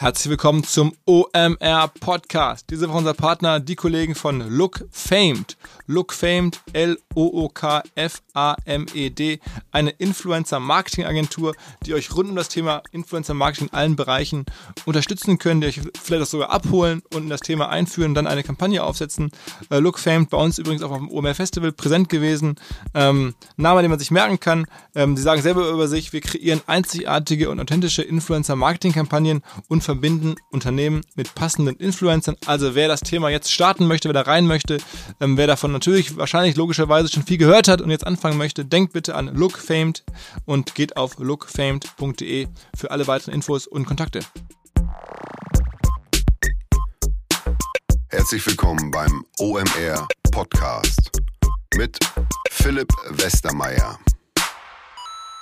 Herzlich willkommen zum OMR Podcast. Diese Woche unser Partner, die Kollegen von Look Famed. Look Famed, L-O-O-K-F-A-M-E-D, eine Influencer-Marketing-Agentur, die euch rund um das Thema Influencer-Marketing in allen Bereichen unterstützen können, die euch vielleicht auch sogar abholen und in das Thema einführen, dann eine Kampagne aufsetzen. Äh, Look Famed, bei uns übrigens auch auf dem OMR Festival präsent gewesen. Ähm, Name, den man sich merken kann. Ähm, sie sagen selber über sich, wir kreieren einzigartige und authentische Influencer-Marketing-Kampagnen und verbinden Unternehmen mit passenden Influencern. Also wer das Thema jetzt starten möchte, wer da rein möchte, ähm, wer davon natürlich wahrscheinlich logischerweise schon viel gehört hat und jetzt anfangen möchte, denkt bitte an LookFamed und geht auf lookfamed.de für alle weiteren Infos und Kontakte. Herzlich willkommen beim OMR Podcast mit Philipp Westermeier.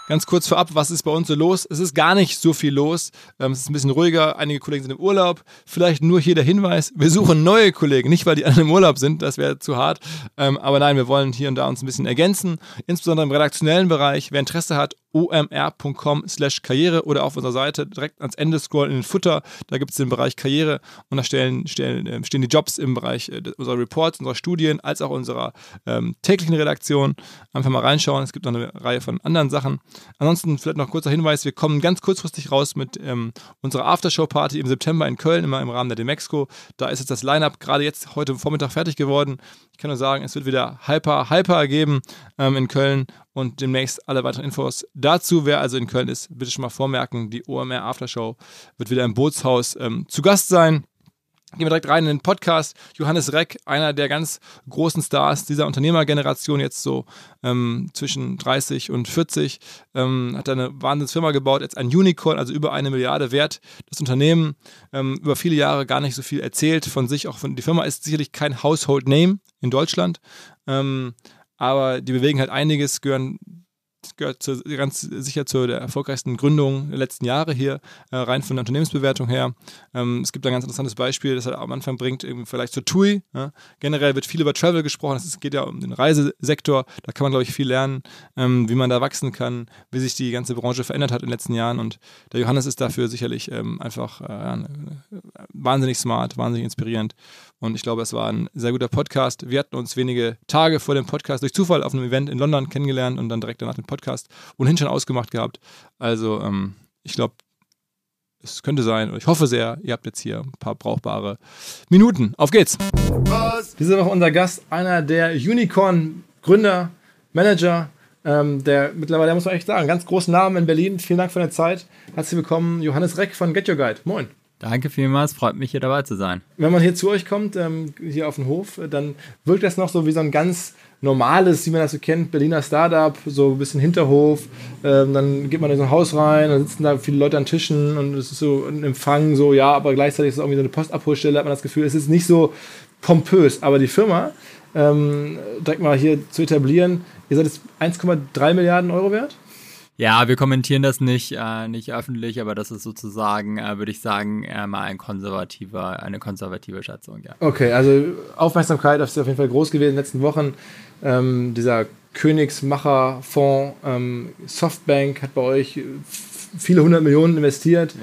Ganz kurz vorab, was ist bei uns so los? Es ist gar nicht so viel los. Ähm, es ist ein bisschen ruhiger. Einige Kollegen sind im Urlaub. Vielleicht nur hier der Hinweis: Wir suchen neue Kollegen. Nicht, weil die anderen im Urlaub sind, das wäre zu hart. Ähm, aber nein, wir wollen hier und da uns ein bisschen ergänzen. Insbesondere im redaktionellen Bereich. Wer Interesse hat, omr.com slash Karriere oder auf unserer Seite direkt ans Ende scrollen in den Futter. Da gibt es den Bereich Karriere und da stellen, stellen, äh, stehen die Jobs im Bereich äh, unserer Reports, unserer Studien, als auch unserer ähm, täglichen Redaktion. Einfach mal reinschauen. Es gibt noch eine Reihe von anderen Sachen. Ansonsten vielleicht noch kurzer Hinweis: Wir kommen ganz kurzfristig raus mit ähm, unserer Aftershow-Party im September in Köln, immer im Rahmen der Demexco. Da ist jetzt das Line-Up gerade jetzt heute Vormittag fertig geworden. Ich kann nur sagen, es wird wieder Hyper, Hyper geben ähm, in Köln und demnächst alle weiteren Infos dazu. Wer also in Köln ist, bitte schon mal vormerken, die OMR Aftershow wird wieder im Bootshaus ähm, zu Gast sein. Gehen wir direkt rein in den Podcast. Johannes Reck, einer der ganz großen Stars dieser Unternehmergeneration, jetzt so ähm, zwischen 30 und 40, ähm, hat eine Wahnsinnsfirma gebaut, jetzt ein Unicorn, also über eine Milliarde wert. Das Unternehmen ähm, über viele Jahre gar nicht so viel erzählt von sich. Auch von, die Firma ist sicherlich kein Household Name in Deutschland, ähm, aber die bewegen halt einiges, gehören gehört zu, ganz sicher zu der erfolgreichsten Gründung der letzten Jahre hier, äh, rein von der Unternehmensbewertung her. Ähm, es gibt ein ganz interessantes Beispiel, das er am Anfang bringt, vielleicht zur TUI. Ja. Generell wird viel über Travel gesprochen, es geht ja um den Reisesektor, da kann man, glaube ich, viel lernen, ähm, wie man da wachsen kann, wie sich die ganze Branche verändert hat in den letzten Jahren und der Johannes ist dafür sicherlich ähm, einfach äh, wahnsinnig smart, wahnsinnig inspirierend und ich glaube, es war ein sehr guter Podcast. Wir hatten uns wenige Tage vor dem Podcast durch Zufall auf einem Event in London kennengelernt und dann direkt danach den Podcast ohnehin schon ausgemacht gehabt. Also ähm, ich glaube, es könnte sein, und ich hoffe sehr, ihr habt jetzt hier ein paar brauchbare Minuten. Auf geht's! Diese Woche unser Gast, einer der Unicorn-Gründer, Manager, ähm, der mittlerweile, muss man echt sagen, ganz großen Namen in Berlin. Vielen Dank für deine Zeit. Herzlich willkommen, Johannes Reck von Get Your Guide. Moin. Danke vielmals, freut mich hier dabei zu sein. Wenn man hier zu euch kommt, ähm, hier auf den Hof, dann wirkt das noch so wie so ein ganz normales, wie man das so kennt, Berliner Startup, so ein bisschen Hinterhof. Ähm, dann geht man in so ein Haus rein, dann sitzen da viele Leute an Tischen und es ist so ein Empfang, so ja, aber gleichzeitig ist es irgendwie so eine Postabholstelle, hat man das Gefühl, es ist nicht so pompös. Aber die Firma, ähm, direkt mal hier zu etablieren, ihr seid jetzt 1,3 Milliarden Euro wert? Ja, wir kommentieren das nicht, äh, nicht öffentlich, aber das ist sozusagen, äh, würde ich sagen, eher mal ein konservativer, eine konservative Schätzung, ja. Okay, also Aufmerksamkeit ist auf jeden Fall groß gewesen in den letzten Wochen. Ähm, dieser Königsmacher-Fonds ähm, Softbank hat bei euch viele hundert Millionen investiert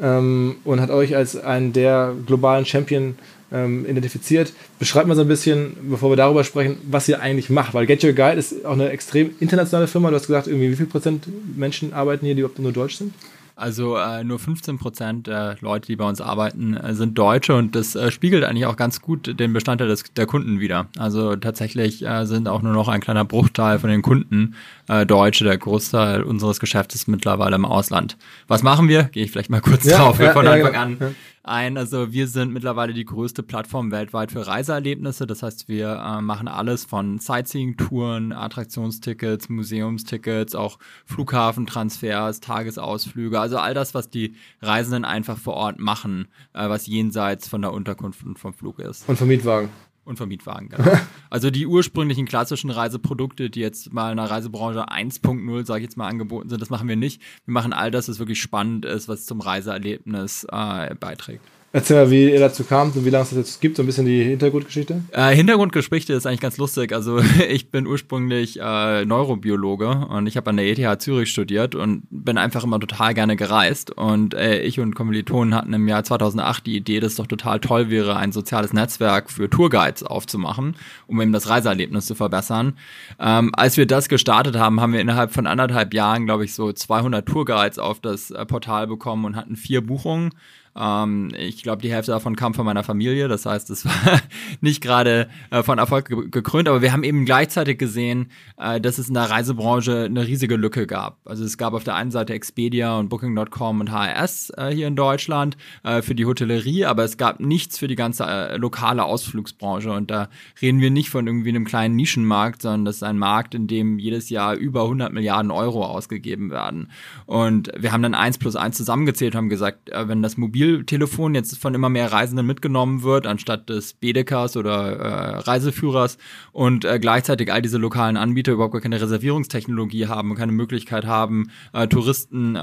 ja. ähm, und hat euch als einen der globalen Champion ähm, identifiziert. Beschreibt mal so ein bisschen, bevor wir darüber sprechen, was ihr eigentlich macht. Weil Get Your Guide ist auch eine extrem internationale Firma. Du hast gesagt, irgendwie wie viel Prozent Menschen arbeiten hier, die überhaupt nur deutsch sind? Also äh, nur 15 Prozent der Leute, die bei uns arbeiten, äh, sind Deutsche und das äh, spiegelt eigentlich auch ganz gut den Bestandteil des, der Kunden wieder. Also tatsächlich äh, sind auch nur noch ein kleiner Bruchteil von den Kunden äh, Deutsche. Der Großteil unseres Geschäfts ist mittlerweile im Ausland. Was machen wir? Gehe ich vielleicht mal kurz ja, drauf. Ja, von ja, Anfang an. Ein. Also wir sind mittlerweile die größte Plattform weltweit für Reiseerlebnisse. Das heißt, wir äh, machen alles von Sightseeing-Touren, Attraktionstickets, Museumstickets, auch Flughafentransfers, Tagesausflüge. Also all das, was die Reisenden einfach vor Ort machen, äh, was jenseits von der Unterkunft und vom Flug ist. Und vom Mietwagen. Und vom Mietwagen, genau. also die ursprünglichen klassischen Reiseprodukte, die jetzt mal in der Reisebranche 1.0, sage ich jetzt mal, angeboten sind, das machen wir nicht. Wir machen all das, was wirklich spannend ist, was zum Reiseerlebnis äh, beiträgt. Erzähl mal, wie ihr dazu kamt und wie lange es das jetzt gibt, so ein bisschen die Hintergrundgeschichte. Äh, Hintergrundgeschichte ist eigentlich ganz lustig. Also ich bin ursprünglich äh, Neurobiologe und ich habe an der ETH Zürich studiert und bin einfach immer total gerne gereist. Und äh, ich und Kommilitonen hatten im Jahr 2008 die Idee, dass es doch total toll wäre, ein soziales Netzwerk für Tourguides aufzumachen, um eben das Reiseerlebnis zu verbessern. Ähm, als wir das gestartet haben, haben wir innerhalb von anderthalb Jahren, glaube ich, so 200 Tourguides auf das äh, Portal bekommen und hatten vier Buchungen. Ähm, ich glaube, die Hälfte davon kam von meiner Familie. Das heißt, es war nicht gerade äh, von Erfolg ge gekrönt. Aber wir haben eben gleichzeitig gesehen, äh, dass es in der Reisebranche eine riesige Lücke gab. Also es gab auf der einen Seite Expedia und Booking.com und HRS äh, hier in Deutschland äh, für die Hotellerie, aber es gab nichts für die ganze äh, lokale Ausflugsbranche. Und da reden wir nicht von irgendwie einem kleinen Nischenmarkt, sondern das ist ein Markt, in dem jedes Jahr über 100 Milliarden Euro ausgegeben werden. Und wir haben dann eins plus eins zusammengezählt, haben gesagt, äh, wenn das mobil Mobiltelefon jetzt von immer mehr Reisenden mitgenommen wird, anstatt des Bedekers oder äh, Reiseführers und äh, gleichzeitig all diese lokalen Anbieter überhaupt gar keine Reservierungstechnologie haben und keine Möglichkeit haben, äh, Touristen äh,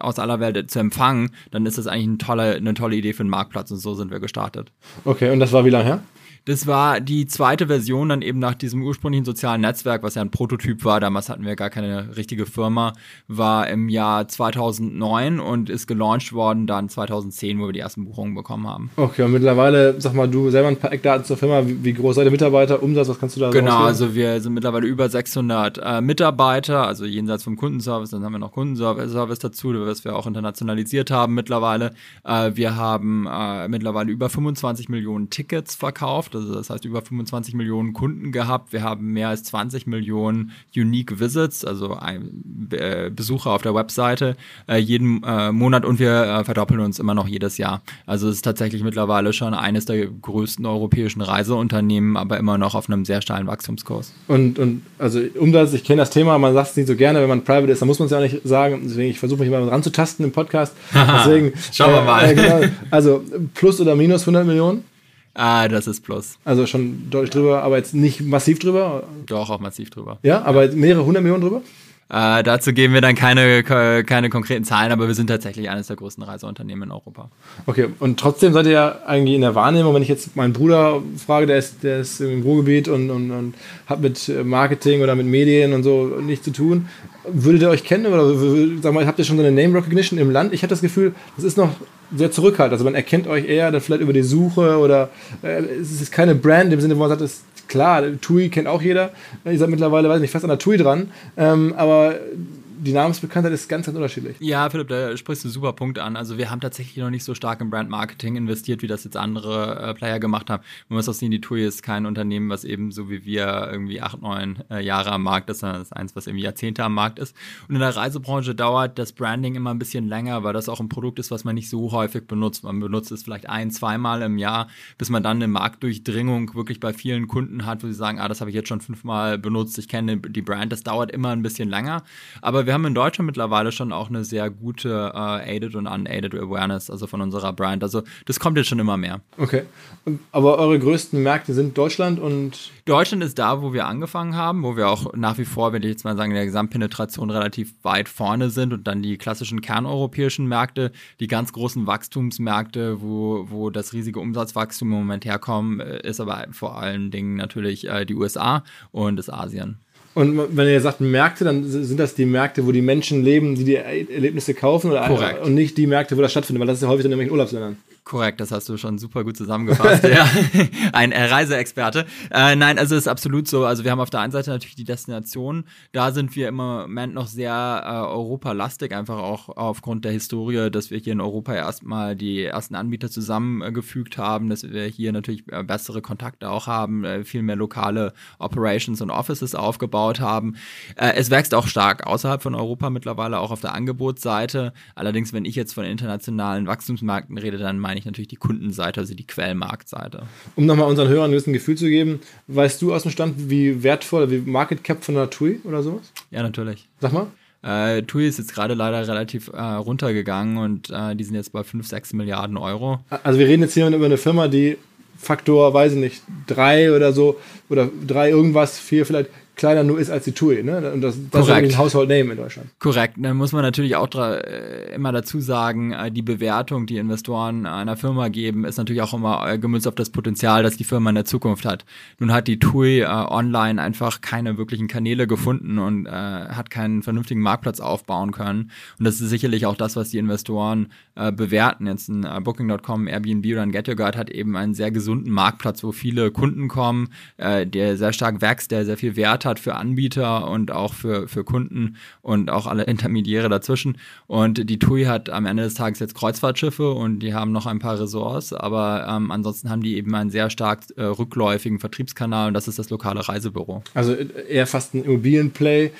aus aller Welt zu empfangen, dann ist das eigentlich eine tolle, eine tolle Idee für einen Marktplatz und so sind wir gestartet. Okay, und das war wie lange her? Das war die zweite Version dann eben nach diesem ursprünglichen sozialen Netzwerk, was ja ein Prototyp war. Damals hatten wir gar keine richtige Firma. War im Jahr 2009 und ist gelauncht worden dann 2010, wo wir die ersten Buchungen bekommen haben. Okay, und mittlerweile, sag mal, du selber ein paar Eckdaten zur Firma. Wie, wie groß seid ihr Mitarbeiter? Umsatz, was kannst du da sagen? Genau, also wir sind mittlerweile über 600 äh, Mitarbeiter, also jenseits vom Kundenservice. Dann haben wir noch Kundenservice dazu, was wir auch internationalisiert haben mittlerweile. Äh, wir haben äh, mittlerweile über 25 Millionen Tickets verkauft also das heißt über 25 Millionen Kunden gehabt. Wir haben mehr als 20 Millionen Unique Visits, also ein, äh, Besucher auf der Webseite äh, jeden äh, Monat und wir äh, verdoppeln uns immer noch jedes Jahr. Also es ist tatsächlich mittlerweile schon eines der größten europäischen Reiseunternehmen, aber immer noch auf einem sehr steilen Wachstumskurs. Und, und also Umsatz, ich kenne das Thema, man sagt es nicht so gerne, wenn man private ist, dann muss man es ja auch nicht sagen. Deswegen, ich versuche mich immer ranzutasten im Podcast. Deswegen, Schauen wir mal. Äh, genau, also plus oder minus 100 Millionen? Ah, das ist Plus. Also schon deutlich drüber, aber jetzt nicht massiv drüber? Doch, auch massiv drüber. Ja, aber mehrere hundert Millionen drüber? Äh, dazu geben wir dann keine, keine konkreten Zahlen, aber wir sind tatsächlich eines der größten Reiseunternehmen in Europa. Okay, und trotzdem seid ihr ja eigentlich in der Wahrnehmung, wenn ich jetzt meinen Bruder frage, der ist, der ist im Ruhrgebiet und, und, und hat mit Marketing oder mit Medien und so nichts zu tun, würdet ihr euch kennen oder sag mal, habt ihr schon so eine Name Recognition im Land? Ich habe das Gefühl, das ist noch sehr zurückhaltend. Also man erkennt euch eher dann vielleicht über die Suche oder äh, es ist keine Brand im Sinne, wo man sagt, es klar, TUI kennt auch jeder. Ihr seid mittlerweile, weiß nicht, fast an der TUI dran. Ähm, aber die Namensbekanntheit ist ganz, ganz unterschiedlich. Ja, Philipp, da sprichst du einen super Punkt an. Also wir haben tatsächlich noch nicht so stark im Brand-Marketing investiert, wie das jetzt andere äh, Player gemacht haben. Man muss auch sehen, die TUI ist kein Unternehmen, was eben so wie wir irgendwie acht, neun äh, Jahre am Markt ist, sondern das ist eins, was irgendwie Jahrzehnte am Markt ist. Und in der Reisebranche dauert das Branding immer ein bisschen länger, weil das auch ein Produkt ist, was man nicht so häufig benutzt. Man benutzt es vielleicht ein, zweimal im Jahr, bis man dann eine Marktdurchdringung wirklich bei vielen Kunden hat, wo sie sagen, ah, das habe ich jetzt schon fünfmal benutzt, ich kenne die Brand. Das dauert immer ein bisschen länger. Aber wir wir haben in Deutschland mittlerweile schon auch eine sehr gute äh, Aided und Unaided Awareness, also von unserer Brand. Also das kommt jetzt schon immer mehr. Okay. Aber eure größten Märkte sind Deutschland und. Deutschland ist da, wo wir angefangen haben, wo wir auch nach wie vor, wenn ich jetzt mal sagen, in der Gesamtpenetration relativ weit vorne sind und dann die klassischen kerneuropäischen Märkte, die ganz großen Wachstumsmärkte, wo, wo das riesige Umsatzwachstum im Moment herkommt, äh, ist aber vor allen Dingen natürlich äh, die USA und das Asien. Und wenn ihr sagt Märkte, dann sind das die Märkte, wo die Menschen leben, die die Erlebnisse kaufen oder Korrekt. und nicht die Märkte, wo das stattfindet, weil das ist ja häufig in irgendwelchen Urlaubsländern. Korrekt, das hast du schon super gut zusammengefasst. ja. Ein äh, Reiseexperte. Äh, nein, also es ist absolut so. Also wir haben auf der einen Seite natürlich die Destination. Da sind wir im Moment noch sehr äh, europalastig, einfach auch aufgrund der Historie, dass wir hier in Europa erstmal die ersten Anbieter zusammengefügt haben, dass wir hier natürlich äh, bessere Kontakte auch haben, äh, viel mehr lokale Operations und Offices aufgebaut haben. Äh, es wächst auch stark außerhalb von Europa mittlerweile, auch auf der Angebotsseite. Allerdings, wenn ich jetzt von internationalen Wachstumsmärkten rede, dann meine meine ich natürlich die Kundenseite, also die Quellmarktseite. Um nochmal unseren Hörern ein Gefühl zu geben, weißt du aus dem Stand, wie wertvoll, wie Market Cap von der TUI oder sowas? Ja, natürlich. Sag mal. Äh, TUI ist jetzt gerade leider relativ äh, runtergegangen und äh, die sind jetzt bei 5, 6 Milliarden Euro. Also wir reden jetzt hier über eine Firma, die Faktor, weiß ich nicht, drei oder so, oder drei irgendwas, vier vielleicht, kleiner nur ist als die TUI. Ne? Und das, das ist ein Household Name in Deutschland. Korrekt. Dann muss man natürlich auch äh, immer dazu sagen, äh, die Bewertung, die Investoren einer Firma geben, ist natürlich auch immer äh, gemünzt auf das Potenzial, das die Firma in der Zukunft hat. Nun hat die TUI äh, online einfach keine wirklichen Kanäle gefunden und äh, hat keinen vernünftigen Marktplatz aufbauen können. Und das ist sicherlich auch das, was die Investoren äh, bewerten. Jetzt ein Booking.com, Airbnb oder ein Get Your Guide hat eben einen sehr gesunden Marktplatz, wo viele Kunden kommen, der sehr stark wächst, der sehr viel Wert hat für Anbieter und auch für, für Kunden und auch alle Intermediäre dazwischen. Und die TUI hat am Ende des Tages jetzt Kreuzfahrtschiffe und die haben noch ein paar Ressorts, aber ähm, ansonsten haben die eben einen sehr stark äh, rückläufigen Vertriebskanal und das ist das lokale Reisebüro. Also eher fast ein Immobilienplay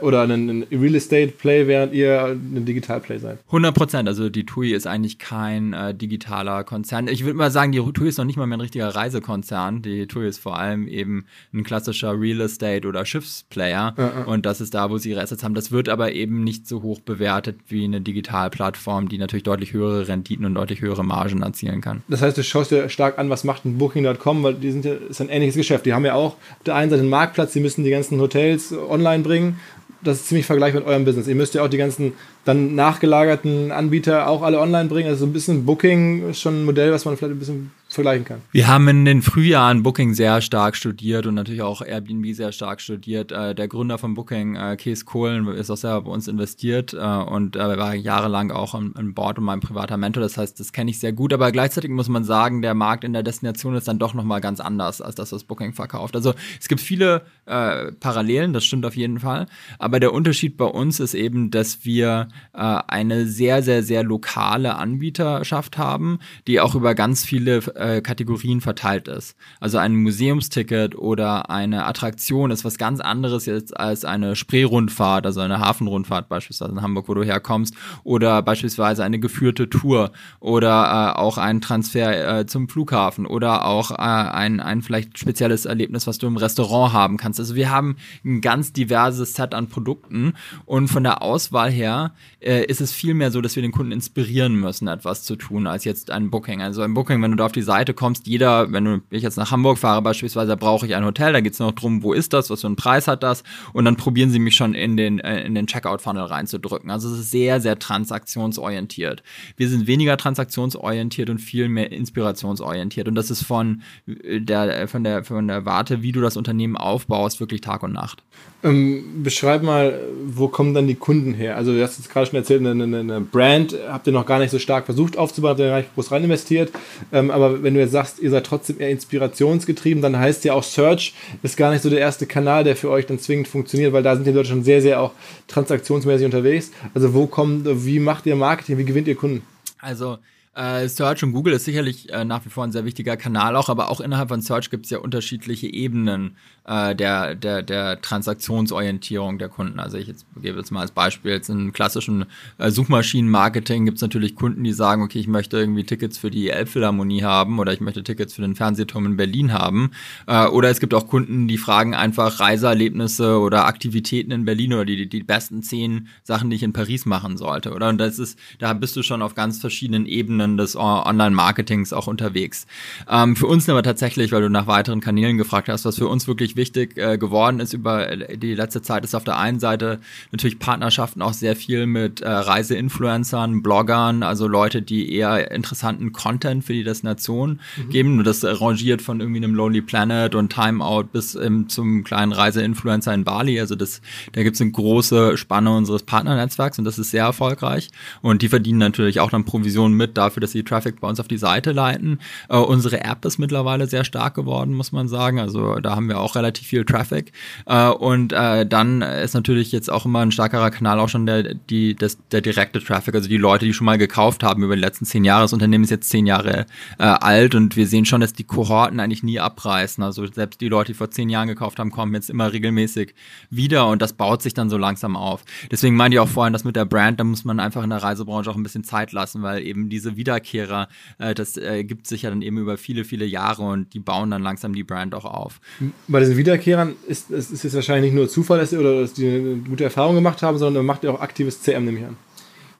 oder ein Real Estate Play, während ihr ein Digital Play seid. 100 Prozent. Also die TUI ist eigentlich kein äh, digitaler Konzern. Ich würde mal sagen, die TUI ist noch nicht mal mehr ein richtiger Reisekonzern. Die TUI ist vor allem eben ein klassischer Real Estate oder Schiffsplayer. Ja, ja. Und das ist da, wo sie ihre Assets haben. Das wird aber eben nicht so hoch bewertet wie eine Digitalplattform, die natürlich deutlich höhere Renditen und deutlich höhere Margen erzielen kann. Das heißt, du schaust dir stark an, was macht ein Booking.com, weil die sind ja, ist ein ähnliches Geschäft. Die haben ja auch auf der einen Seite einen Marktplatz, die müssen die ganzen Hotels online bringen das ist ziemlich vergleichbar mit eurem Business. Ihr müsst ja auch die ganzen dann nachgelagerten Anbieter auch alle online bringen. Also so ein bisschen Booking ist schon ein Modell, was man vielleicht ein bisschen vergleichen kann. Wir haben in den Frühjahren Booking sehr stark studiert und natürlich auch Airbnb sehr stark studiert. Äh, der Gründer von Booking, äh, Kees Kohlen, ist auch selber bei uns investiert äh, und war jahrelang auch an Bord und mein privater Mentor. Das heißt, das kenne ich sehr gut. Aber gleichzeitig muss man sagen, der Markt in der Destination ist dann doch nochmal ganz anders als das, was Booking verkauft. Also es gibt viele äh, Parallelen, das stimmt auf jeden Fall. Aber der Unterschied bei uns ist eben, dass wir äh, eine sehr, sehr, sehr lokale Anbieterschaft haben, die auch über ganz viele äh, Kategorien verteilt ist. Also ein Museumsticket oder eine Attraktion ist was ganz anderes jetzt als eine Spreerundfahrt, also eine Hafenrundfahrt beispielsweise in Hamburg, wo du herkommst, oder beispielsweise eine geführte Tour oder äh, auch ein Transfer äh, zum Flughafen oder auch äh, ein, ein vielleicht spezielles Erlebnis, was du im Restaurant haben kannst. Also wir haben ein ganz diverses Set an Produkten und von der Auswahl her äh, ist es viel mehr so, dass wir den Kunden inspirieren müssen, etwas zu tun, als jetzt ein Booking. Also ein Booking, wenn du da auf die Seite kommst, jeder, wenn du, ich jetzt nach Hamburg fahre beispielsweise, brauche ich ein Hotel, da geht es noch drum, wo ist das, was für einen Preis hat das und dann probieren sie mich schon in den, äh, in den Checkout-Funnel reinzudrücken. Also es ist sehr, sehr transaktionsorientiert. Wir sind weniger transaktionsorientiert und viel mehr inspirationsorientiert und das ist von äh, der, von der, von der Warte, wie du das Unternehmen aufbaust, wirklich Tag und Nacht. Ähm, beschreib mal, wo kommen dann die Kunden her? Also du hast jetzt gerade schon erzählt, eine, eine, eine, Brand habt ihr noch gar nicht so stark versucht aufzubauen, habt ihr gar nicht groß rein investiert. Ähm, aber wenn du jetzt sagst, ihr seid trotzdem eher inspirationsgetrieben, dann heißt ja auch Search ist gar nicht so der erste Kanal, der für euch dann zwingend funktioniert, weil da sind die Leute schon sehr, sehr auch transaktionsmäßig unterwegs. Also wo kommt, wie macht ihr Marketing, wie gewinnt ihr Kunden? Also äh, Search und Google ist sicherlich äh, nach wie vor ein sehr wichtiger Kanal auch, aber auch innerhalb von Search gibt es ja unterschiedliche Ebenen äh, der, der, der Transaktionsorientierung der Kunden. Also ich jetzt gebe jetzt mal als Beispiel, jetzt im klassischen äh, Suchmaschinenmarketing gibt es natürlich Kunden, die sagen, okay, ich möchte irgendwie Tickets für die Elbphilharmonie haben oder ich möchte Tickets für den Fernsehturm in Berlin haben. Äh, oder es gibt auch Kunden, die fragen einfach Reiseerlebnisse oder Aktivitäten in Berlin oder die, die besten zehn Sachen, die ich in Paris machen sollte. Oder und das ist, da bist du schon auf ganz verschiedenen Ebenen des Online-Marketings auch unterwegs. Ähm, für uns aber tatsächlich, weil du nach weiteren Kanälen gefragt hast, was für uns wirklich wirklich wichtig äh, geworden ist über die letzte Zeit, ist auf der einen Seite natürlich Partnerschaften auch sehr viel mit äh, Reiseinfluencern, Bloggern, also Leute, die eher interessanten Content für die Destination mhm. geben. Und das rangiert von irgendwie einem Lonely Planet und Timeout bis ähm, zum kleinen Reiseinfluencer in Bali. Also das, da gibt es eine große Spanne unseres Partnernetzwerks und das ist sehr erfolgreich. Und die verdienen natürlich auch dann Provisionen mit dafür, dass sie Traffic bei uns auf die Seite leiten. Äh, unsere App ist mittlerweile sehr stark geworden, muss man sagen. Also da haben wir auch relativ viel Traffic. Äh, und äh, dann ist natürlich jetzt auch immer ein starkerer Kanal auch schon der, die, das, der direkte Traffic, also die Leute, die schon mal gekauft haben über die letzten zehn Jahre. Das Unternehmen ist jetzt zehn Jahre äh, alt und wir sehen schon, dass die Kohorten eigentlich nie abreißen. Also selbst die Leute, die vor zehn Jahren gekauft haben, kommen jetzt immer regelmäßig wieder und das baut sich dann so langsam auf. Deswegen meinte ich auch vorhin, dass mit der Brand, da muss man einfach in der Reisebranche auch ein bisschen Zeit lassen, weil eben diese Wiederkehrer, äh, das äh, gibt sich ja dann eben über viele, viele Jahre und die bauen dann langsam die Brand auch auf. Bei diesen Wiederkehrern ist es ist jetzt wahrscheinlich nicht nur Zufall, dass oder dass die eine gute Erfahrung gemacht haben, sondern macht ihr auch aktives CM, nehme ich an.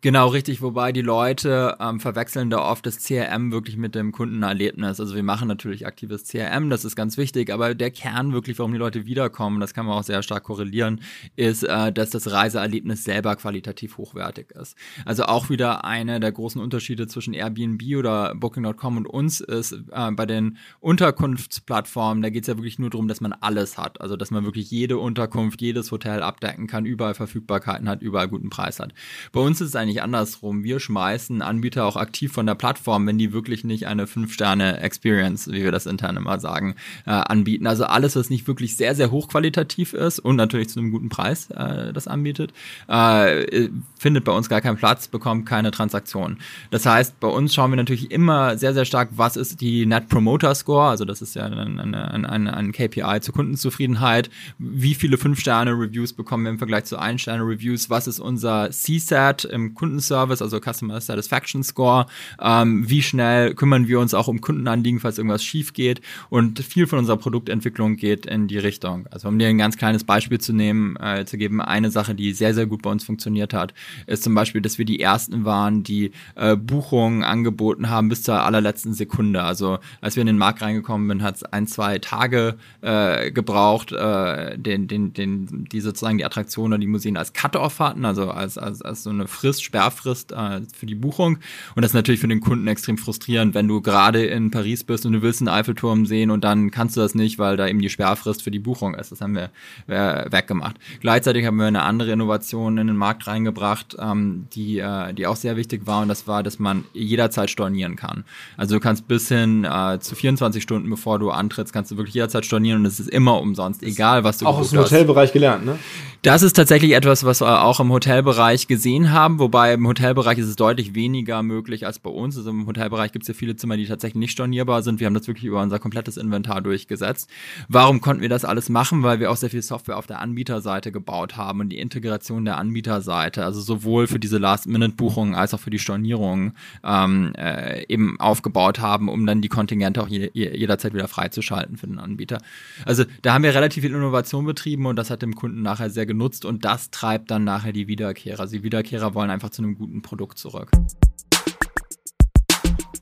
Genau, richtig. Wobei die Leute ähm, verwechseln da oft das CRM wirklich mit dem Kundenerlebnis. Also wir machen natürlich aktives CRM, das ist ganz wichtig, aber der Kern wirklich, warum die Leute wiederkommen, das kann man auch sehr stark korrelieren, ist, äh, dass das Reiseerlebnis selber qualitativ hochwertig ist. Also auch wieder einer der großen Unterschiede zwischen Airbnb oder Booking.com und uns ist äh, bei den Unterkunftsplattformen, da geht es ja wirklich nur darum, dass man alles hat. Also dass man wirklich jede Unterkunft, jedes Hotel abdecken kann, überall Verfügbarkeiten hat, überall guten Preis hat. Bei uns ist es eigentlich andersrum. Wir schmeißen Anbieter auch aktiv von der Plattform, wenn die wirklich nicht eine 5-Sterne-Experience, wie wir das intern immer sagen, äh, anbieten. Also alles, was nicht wirklich sehr, sehr hochqualitativ ist und natürlich zu einem guten Preis äh, das anbietet, äh, findet bei uns gar keinen Platz, bekommt keine Transaktion. Das heißt, bei uns schauen wir natürlich immer sehr, sehr stark, was ist die Net Promoter Score, also das ist ja ein, ein, ein, ein KPI zur Kundenzufriedenheit, wie viele 5-Sterne-Reviews bekommen wir im Vergleich zu 1-Sterne-Reviews, was ist unser CSAT im Kundenservice, also Customer Satisfaction Score, ähm, wie schnell kümmern wir uns auch um Kundenanliegen, falls irgendwas schief geht und viel von unserer Produktentwicklung geht in die Richtung. Also um dir ein ganz kleines Beispiel zu nehmen, äh, zu geben, eine Sache, die sehr, sehr gut bei uns funktioniert hat, ist zum Beispiel, dass wir die ersten waren, die äh, Buchungen angeboten haben bis zur allerletzten Sekunde. Also als wir in den Markt reingekommen sind, hat es ein, zwei Tage äh, gebraucht, äh, den, den, den, die sozusagen die Attraktionen oder die Museen als Cut-off hatten, also als, als, als so eine Frist, Sperrfrist äh, für die Buchung. Und das ist natürlich für den Kunden extrem frustrierend, wenn du gerade in Paris bist und du willst einen Eiffelturm sehen und dann kannst du das nicht, weil da eben die Sperrfrist für die Buchung ist. Das haben wir äh, weggemacht. Gleichzeitig haben wir eine andere Innovation in den Markt reingebracht, ähm, die, äh, die auch sehr wichtig war und das war, dass man jederzeit stornieren kann. Also du kannst bis hin äh, zu 24 Stunden, bevor du antrittst, kannst du wirklich jederzeit stornieren und es ist immer umsonst, egal was du Auch aus dem Hotelbereich gelernt, ne? Das ist tatsächlich etwas, was wir auch im Hotelbereich gesehen haben, wobei im Hotelbereich ist es deutlich weniger möglich als bei uns. Also im Hotelbereich gibt es ja viele Zimmer, die tatsächlich nicht stornierbar sind. Wir haben das wirklich über unser komplettes Inventar durchgesetzt. Warum konnten wir das alles machen? Weil wir auch sehr viel Software auf der Anbieterseite gebaut haben und die Integration der Anbieterseite, also sowohl für diese Last-Minute-Buchungen als auch für die Stornierungen ähm, äh, eben aufgebaut haben, um dann die Kontingente auch je, jederzeit wieder freizuschalten für den Anbieter. Also da haben wir relativ viel Innovation betrieben und das hat dem Kunden nachher sehr genutzt und das treibt dann nachher die Wiederkehrer. Also die Wiederkehrer wollen einfach zu einem guten Produkt zurück.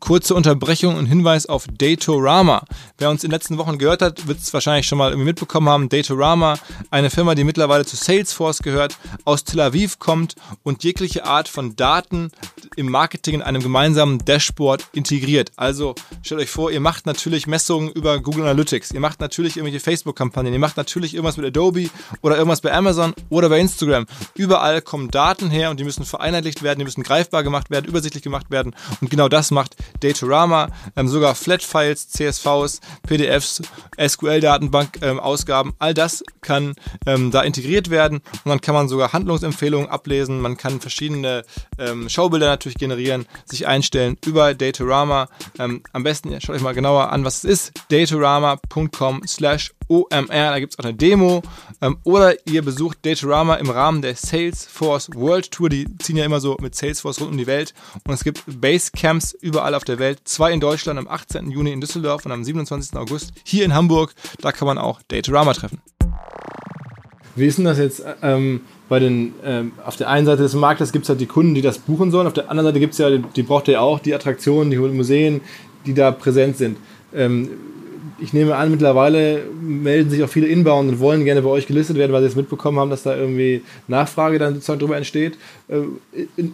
Kurze Unterbrechung und Hinweis auf Datorama. Wer uns in den letzten Wochen gehört hat, wird es wahrscheinlich schon mal mitbekommen haben. Datorama, eine Firma, die mittlerweile zu Salesforce gehört, aus Tel Aviv kommt und jegliche Art von Daten im Marketing in einem gemeinsamen Dashboard integriert. Also stellt euch vor, ihr macht natürlich Messungen über Google Analytics, ihr macht natürlich irgendwelche Facebook-Kampagnen, ihr macht natürlich irgendwas mit Adobe oder irgendwas bei Amazon oder bei Instagram. Überall kommen Daten her und die müssen vereinheitlicht werden, die müssen greifbar gemacht werden, übersichtlich gemacht werden und genau das macht Datorama, ähm, sogar Flat-Files, CSVs, PDFs, SQL-Datenbank-Ausgaben, ähm, all das kann ähm, da integriert werden und dann kann man sogar Handlungsempfehlungen ablesen, man kann verschiedene ähm, Schaubilder natürlich generieren, sich einstellen über Datorama. Ähm, am besten schaut euch mal genauer an, was es ist, datorama.com slash OMR, da gibt es auch eine Demo. Ähm, oder ihr besucht Datorama im Rahmen der Salesforce World Tour. Die ziehen ja immer so mit Salesforce rund um die Welt. Und es gibt Basecamps überall auf der Welt. Zwei in Deutschland am 18. Juni in Düsseldorf und am 27. August hier in Hamburg. Da kann man auch Datorama treffen. Wie ist denn das jetzt ähm, bei den, ähm, auf der einen Seite des Marktes gibt es halt die Kunden, die das buchen sollen, auf der anderen Seite gibt es ja, die, die braucht ihr auch, die Attraktionen, die Museen, die da präsent sind. Ähm, ich nehme an, mittlerweile melden sich auch viele Inbound und wollen gerne bei euch gelistet werden, weil sie es mitbekommen haben, dass da irgendwie Nachfrage dann sozusagen drüber entsteht. Äh,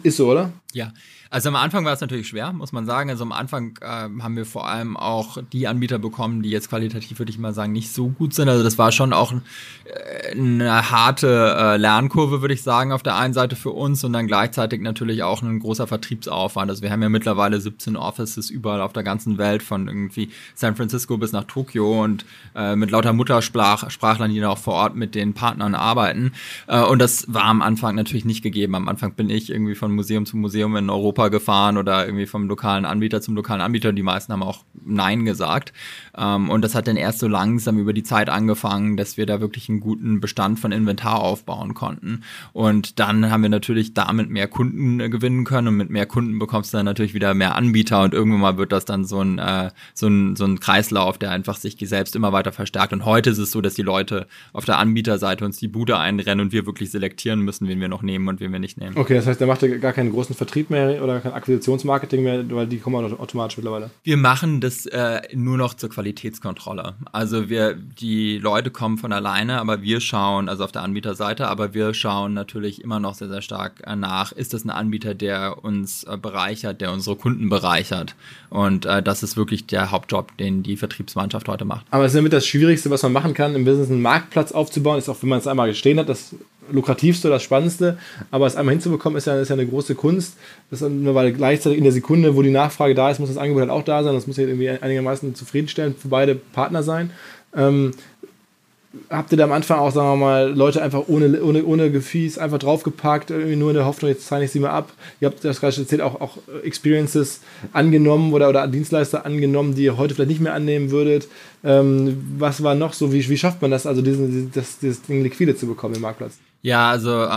ist so, oder? Ja, also am Anfang war es natürlich schwer, muss man sagen. Also am Anfang äh, haben wir vor allem auch die Anbieter bekommen, die jetzt qualitativ, würde ich mal sagen, nicht so gut sind. Also das war schon auch äh, eine harte äh, Lernkurve, würde ich sagen, auf der einen Seite für uns und dann gleichzeitig natürlich auch ein großer Vertriebsaufwand. Also wir haben ja mittlerweile 17 Offices überall auf der ganzen Welt, von irgendwie San Francisco bis nach Tokio und äh, mit lauter Muttersprachlern, die dann auch vor Ort mit den Partnern arbeiten. Äh, und das war am Anfang natürlich nicht gegeben. Am Anfang bin ich irgendwie von Museum zu Museum Museum in Europa gefahren oder irgendwie vom lokalen Anbieter zum lokalen Anbieter. Die meisten haben auch Nein gesagt. Ähm, und das hat dann erst so langsam über die Zeit angefangen, dass wir da wirklich einen guten Bestand von Inventar aufbauen konnten. Und dann haben wir natürlich damit mehr Kunden äh, gewinnen können und mit mehr Kunden bekommst du dann natürlich wieder mehr Anbieter und irgendwann mal wird das dann so ein, äh, so ein, so ein Kreislauf, der einfach sich selbst immer weiter verstärkt. Und heute ist es so, dass die Leute auf der Anbieterseite uns die Bude einrennen und wir wirklich selektieren müssen, wen wir noch nehmen und wen wir nicht nehmen. Okay, das heißt, der macht ja gar keinen großen Vertrieb mehr oder kein Akquisitionsmarketing mehr, weil die kommen automatisch mittlerweile. Wir machen das äh, nur noch zur Qualitätskontrolle. Also wir, die Leute kommen von alleine, aber wir schauen, also auf der Anbieterseite, aber wir schauen natürlich immer noch sehr, sehr stark nach, ist das ein Anbieter, der uns äh, bereichert, der unsere Kunden bereichert. Und äh, das ist wirklich der Hauptjob, den die Vertriebsmannschaft heute macht. Aber es ist damit das Schwierigste, was man machen kann, im Business einen Marktplatz aufzubauen, ist auch, wenn man es einmal gestehen hat, das lukrativste, das Spannendste, aber es einmal hinzubekommen, ist ja, ist ja eine große Kunst. Das ist, weil gleichzeitig in der Sekunde, wo die Nachfrage da ist, muss das Angebot halt auch da sein. Das muss ja irgendwie einigermaßen zufriedenstellend für beide Partner sein. Ähm, habt ihr da am Anfang auch, sagen wir mal, Leute einfach ohne, ohne, ohne Gefies einfach draufgepackt, irgendwie nur in der Hoffnung, jetzt zahle ich sie mal ab. Ihr habt das gerade erzählt, auch, auch Experiences angenommen oder, oder Dienstleister angenommen, die ihr heute vielleicht nicht mehr annehmen würdet. Ähm, was war noch so? Wie, wie schafft man das, also diesen, das, dieses Ding liquide zu bekommen im Marktplatz? Ja, also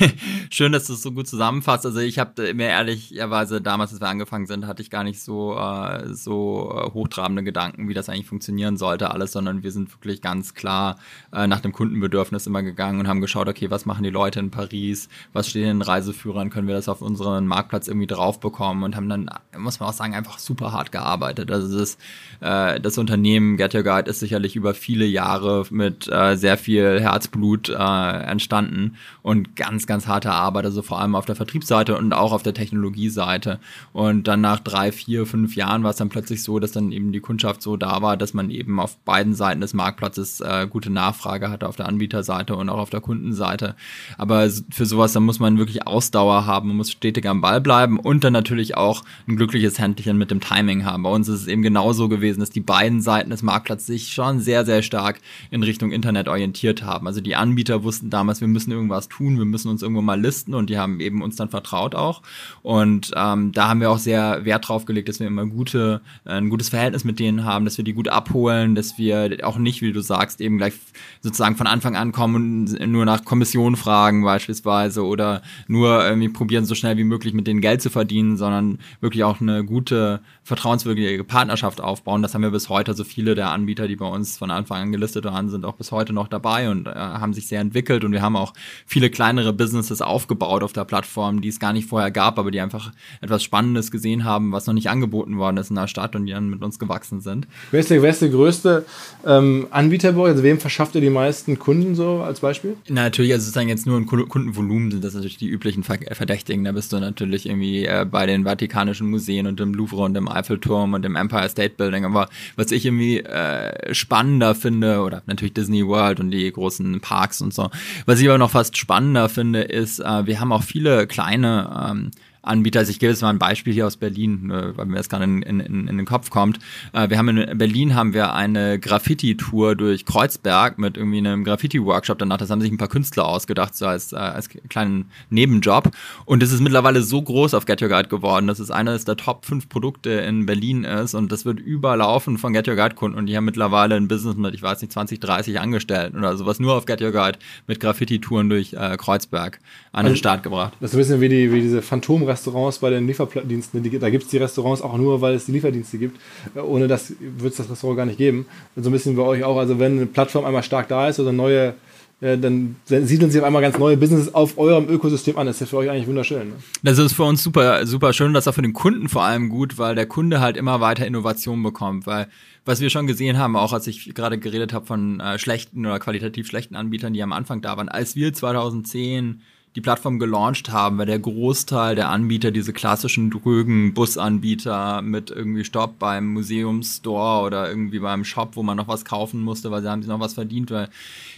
schön, dass du es so gut zusammenfasst. Also ich habe mir ehrlicherweise damals, als wir angefangen sind, hatte ich gar nicht so äh, so äh, hochtrabende Gedanken, wie das eigentlich funktionieren sollte alles, sondern wir sind wirklich ganz klar äh, nach dem Kundenbedürfnis immer gegangen und haben geschaut, okay, was machen die Leute in Paris, was steht in den Reiseführern, können wir das auf unseren Marktplatz irgendwie drauf bekommen und haben dann, muss man auch sagen, einfach super hart gearbeitet. Also das, äh, das Unternehmen Get Your Guide ist sicherlich über viele Jahre mit äh, sehr viel Herzblut äh, entstanden entstanden und ganz, ganz harte Arbeit, also vor allem auf der Vertriebsseite und auch auf der Technologieseite. Und dann nach drei, vier, fünf Jahren war es dann plötzlich so, dass dann eben die Kundschaft so da war, dass man eben auf beiden Seiten des Marktplatzes äh, gute Nachfrage hatte, auf der Anbieterseite und auch auf der Kundenseite. Aber für sowas, dann muss man wirklich Ausdauer haben, man muss stetig am Ball bleiben und dann natürlich auch ein glückliches Händchen mit dem Timing haben. Bei uns ist es eben genauso gewesen, dass die beiden Seiten des Marktplatzes sich schon sehr, sehr stark in Richtung Internet orientiert haben. Also die Anbieter wussten damals, wir müssen müssen irgendwas tun, wir müssen uns irgendwo mal listen und die haben eben uns dann vertraut auch. Und ähm, da haben wir auch sehr Wert drauf gelegt, dass wir immer gute, äh, ein gutes Verhältnis mit denen haben, dass wir die gut abholen, dass wir auch nicht, wie du sagst, eben gleich sozusagen von Anfang an kommen und nur nach Kommission fragen beispielsweise oder nur irgendwie probieren, so schnell wie möglich mit denen Geld zu verdienen, sondern wirklich auch eine gute, vertrauenswürdige Partnerschaft aufbauen. Das haben wir bis heute. So viele der Anbieter, die bei uns von Anfang an gelistet waren, sind auch bis heute noch dabei und äh, haben sich sehr entwickelt und wir haben auch auch viele kleinere Businesses aufgebaut auf der Plattform, die es gar nicht vorher gab, aber die einfach etwas Spannendes gesehen haben, was noch nicht angeboten worden ist in der Stadt und die dann mit uns gewachsen sind. Wer ist der, wer ist der größte ähm, Anbieter bei euch? Also wem verschafft ihr die meisten Kunden so als Beispiel? Na, natürlich, also sozusagen jetzt nur ein Kundenvolumen sind das natürlich die üblichen Verdächtigen. Da bist du natürlich irgendwie äh, bei den Vatikanischen Museen und dem Louvre und dem Eiffelturm und dem Empire State Building. Aber was ich irgendwie äh, spannender finde, oder natürlich Disney World und die großen Parks und so, was ich aber noch fast spannender finde, ist, äh, wir haben auch viele kleine ähm, Anbieter. Also ich gebe jetzt mal ein Beispiel hier aus Berlin, äh, weil mir das gerade in, in, in den Kopf kommt. Äh, wir haben in Berlin haben wir eine Graffiti-Tour durch Kreuzberg mit irgendwie einem Graffiti-Workshop danach. Das haben sich ein paar Künstler ausgedacht, so als, äh, als kleinen Nebenjob. Und das ist mittlerweile so groß auf Get Your Guide geworden, dass es eines der Top 5 Produkte in Berlin ist und das wird überlaufen von Get Your Guide-Kunden und die haben mittlerweile ein Business mit, ich weiß nicht, 20, 30 Angestellten oder sowas nur auf Get Your Guide mit Graffiti-Touren durch äh, Kreuzberg an den also, Start gebracht. Das ist ein bisschen wie, die, wie diese Phantom Restaurants bei den Lieferdiensten. da gibt es die Restaurants auch nur, weil es die Lieferdienste gibt. Äh, ohne das wird es das Restaurant gar nicht geben. Und so ein bisschen bei euch auch. Also wenn eine Plattform einmal stark da ist oder neue, äh, dann siedeln sie auf einmal ganz neue Businesses auf eurem Ökosystem an. Das ist ja für euch eigentlich wunderschön. Ne? Das ist für uns super, super schön. Das ist auch für den Kunden vor allem gut, weil der Kunde halt immer weiter Innovation bekommt. Weil was wir schon gesehen haben, auch als ich gerade geredet habe von äh, schlechten oder qualitativ schlechten Anbietern, die am Anfang da waren, als wir 2010 die Plattform gelauncht haben, weil der Großteil der Anbieter, diese klassischen drögen Busanbieter mit irgendwie Stopp beim Museumsstore oder irgendwie beim Shop, wo man noch was kaufen musste, weil sie haben sich noch was verdient, weil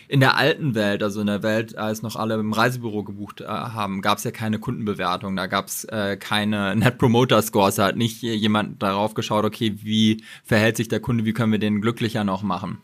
in der alten Welt, also in der Welt, als noch alle im Reisebüro gebucht äh, haben, gab es ja keine Kundenbewertung, da gab es äh, keine Net Promoter Scores, da hat nicht jemand darauf geschaut, okay, wie verhält sich der Kunde, wie können wir den glücklicher noch machen.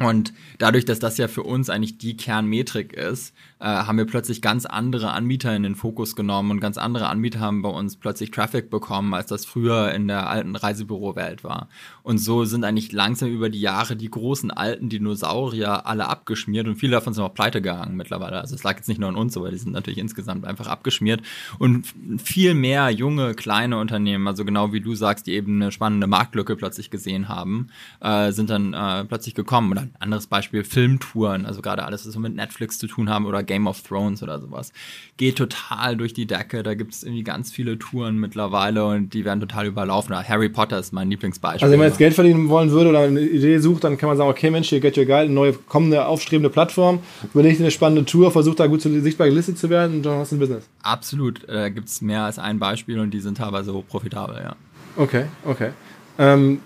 Und dadurch, dass das ja für uns eigentlich die Kernmetrik ist, äh, haben wir plötzlich ganz andere Anbieter in den Fokus genommen und ganz andere Anbieter haben bei uns plötzlich Traffic bekommen, als das früher in der alten Reisebürowelt war. Und so sind eigentlich langsam über die Jahre die großen alten Dinosaurier alle abgeschmiert und viele davon sind auch pleite gegangen mittlerweile. Also es lag jetzt nicht nur an uns, aber die sind natürlich insgesamt einfach abgeschmiert. Und viel mehr junge, kleine Unternehmen, also genau wie du sagst, die eben eine spannende Marktlücke plötzlich gesehen haben, äh, sind dann äh, plötzlich gekommen. Oder anderes Beispiel, Filmtouren, also gerade alles, was so mit Netflix zu tun haben oder Game of Thrones oder sowas, geht total durch die Decke. Da gibt es irgendwie ganz viele Touren mittlerweile und die werden total überlaufen. Harry Potter ist mein Lieblingsbeispiel. Also wenn man jetzt Geld verdienen wollen würde oder eine Idee sucht, dann kann man sagen, okay Mensch, hier Get Your Guide, eine neue kommende, aufstrebende Plattform, überlegt eine spannende Tour, versucht da gut sichtbar gelistet zu werden und dann hast du ein Business. Absolut, da gibt es mehr als ein Beispiel und die sind teilweise hoch profitabel, ja. Okay, okay. Ähm,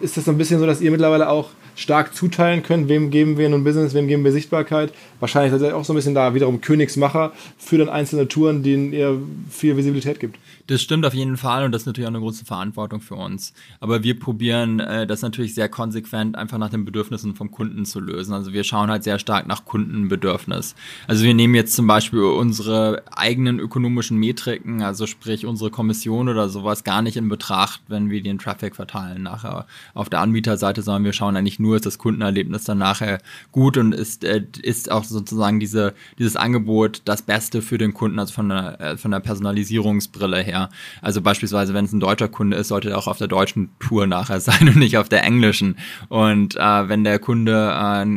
ist das so ein bisschen so, dass ihr mittlerweile auch stark zuteilen könnt, wem geben wir nun Business, wem geben wir Sichtbarkeit. Wahrscheinlich seid ihr auch so ein bisschen da wiederum Königsmacher für dann einzelne Touren, denen ihr viel Visibilität gibt. Das stimmt auf jeden Fall und das ist natürlich auch eine große Verantwortung für uns. Aber wir probieren äh, das natürlich sehr konsequent einfach nach den Bedürfnissen vom Kunden zu lösen. Also wir schauen halt sehr stark nach Kundenbedürfnis. Also wir nehmen jetzt zum Beispiel unsere eigenen ökonomischen Metriken, also sprich unsere Kommission oder sowas, gar nicht in Betracht, wenn wir den Traffic verteilen nachher auf der Anbieterseite, sondern wir schauen eigentlich nur, ist das Kundenerlebnis dann nachher gut und ist, äh, ist auch sozusagen diese, dieses Angebot das Beste für den Kunden, also von der, äh, von der Personalisierungsbrille her. Also beispielsweise, wenn es ein deutscher Kunde ist, sollte er auch auf der deutschen Tour nachher sein und nicht auf der englischen. Und äh, wenn der Kunde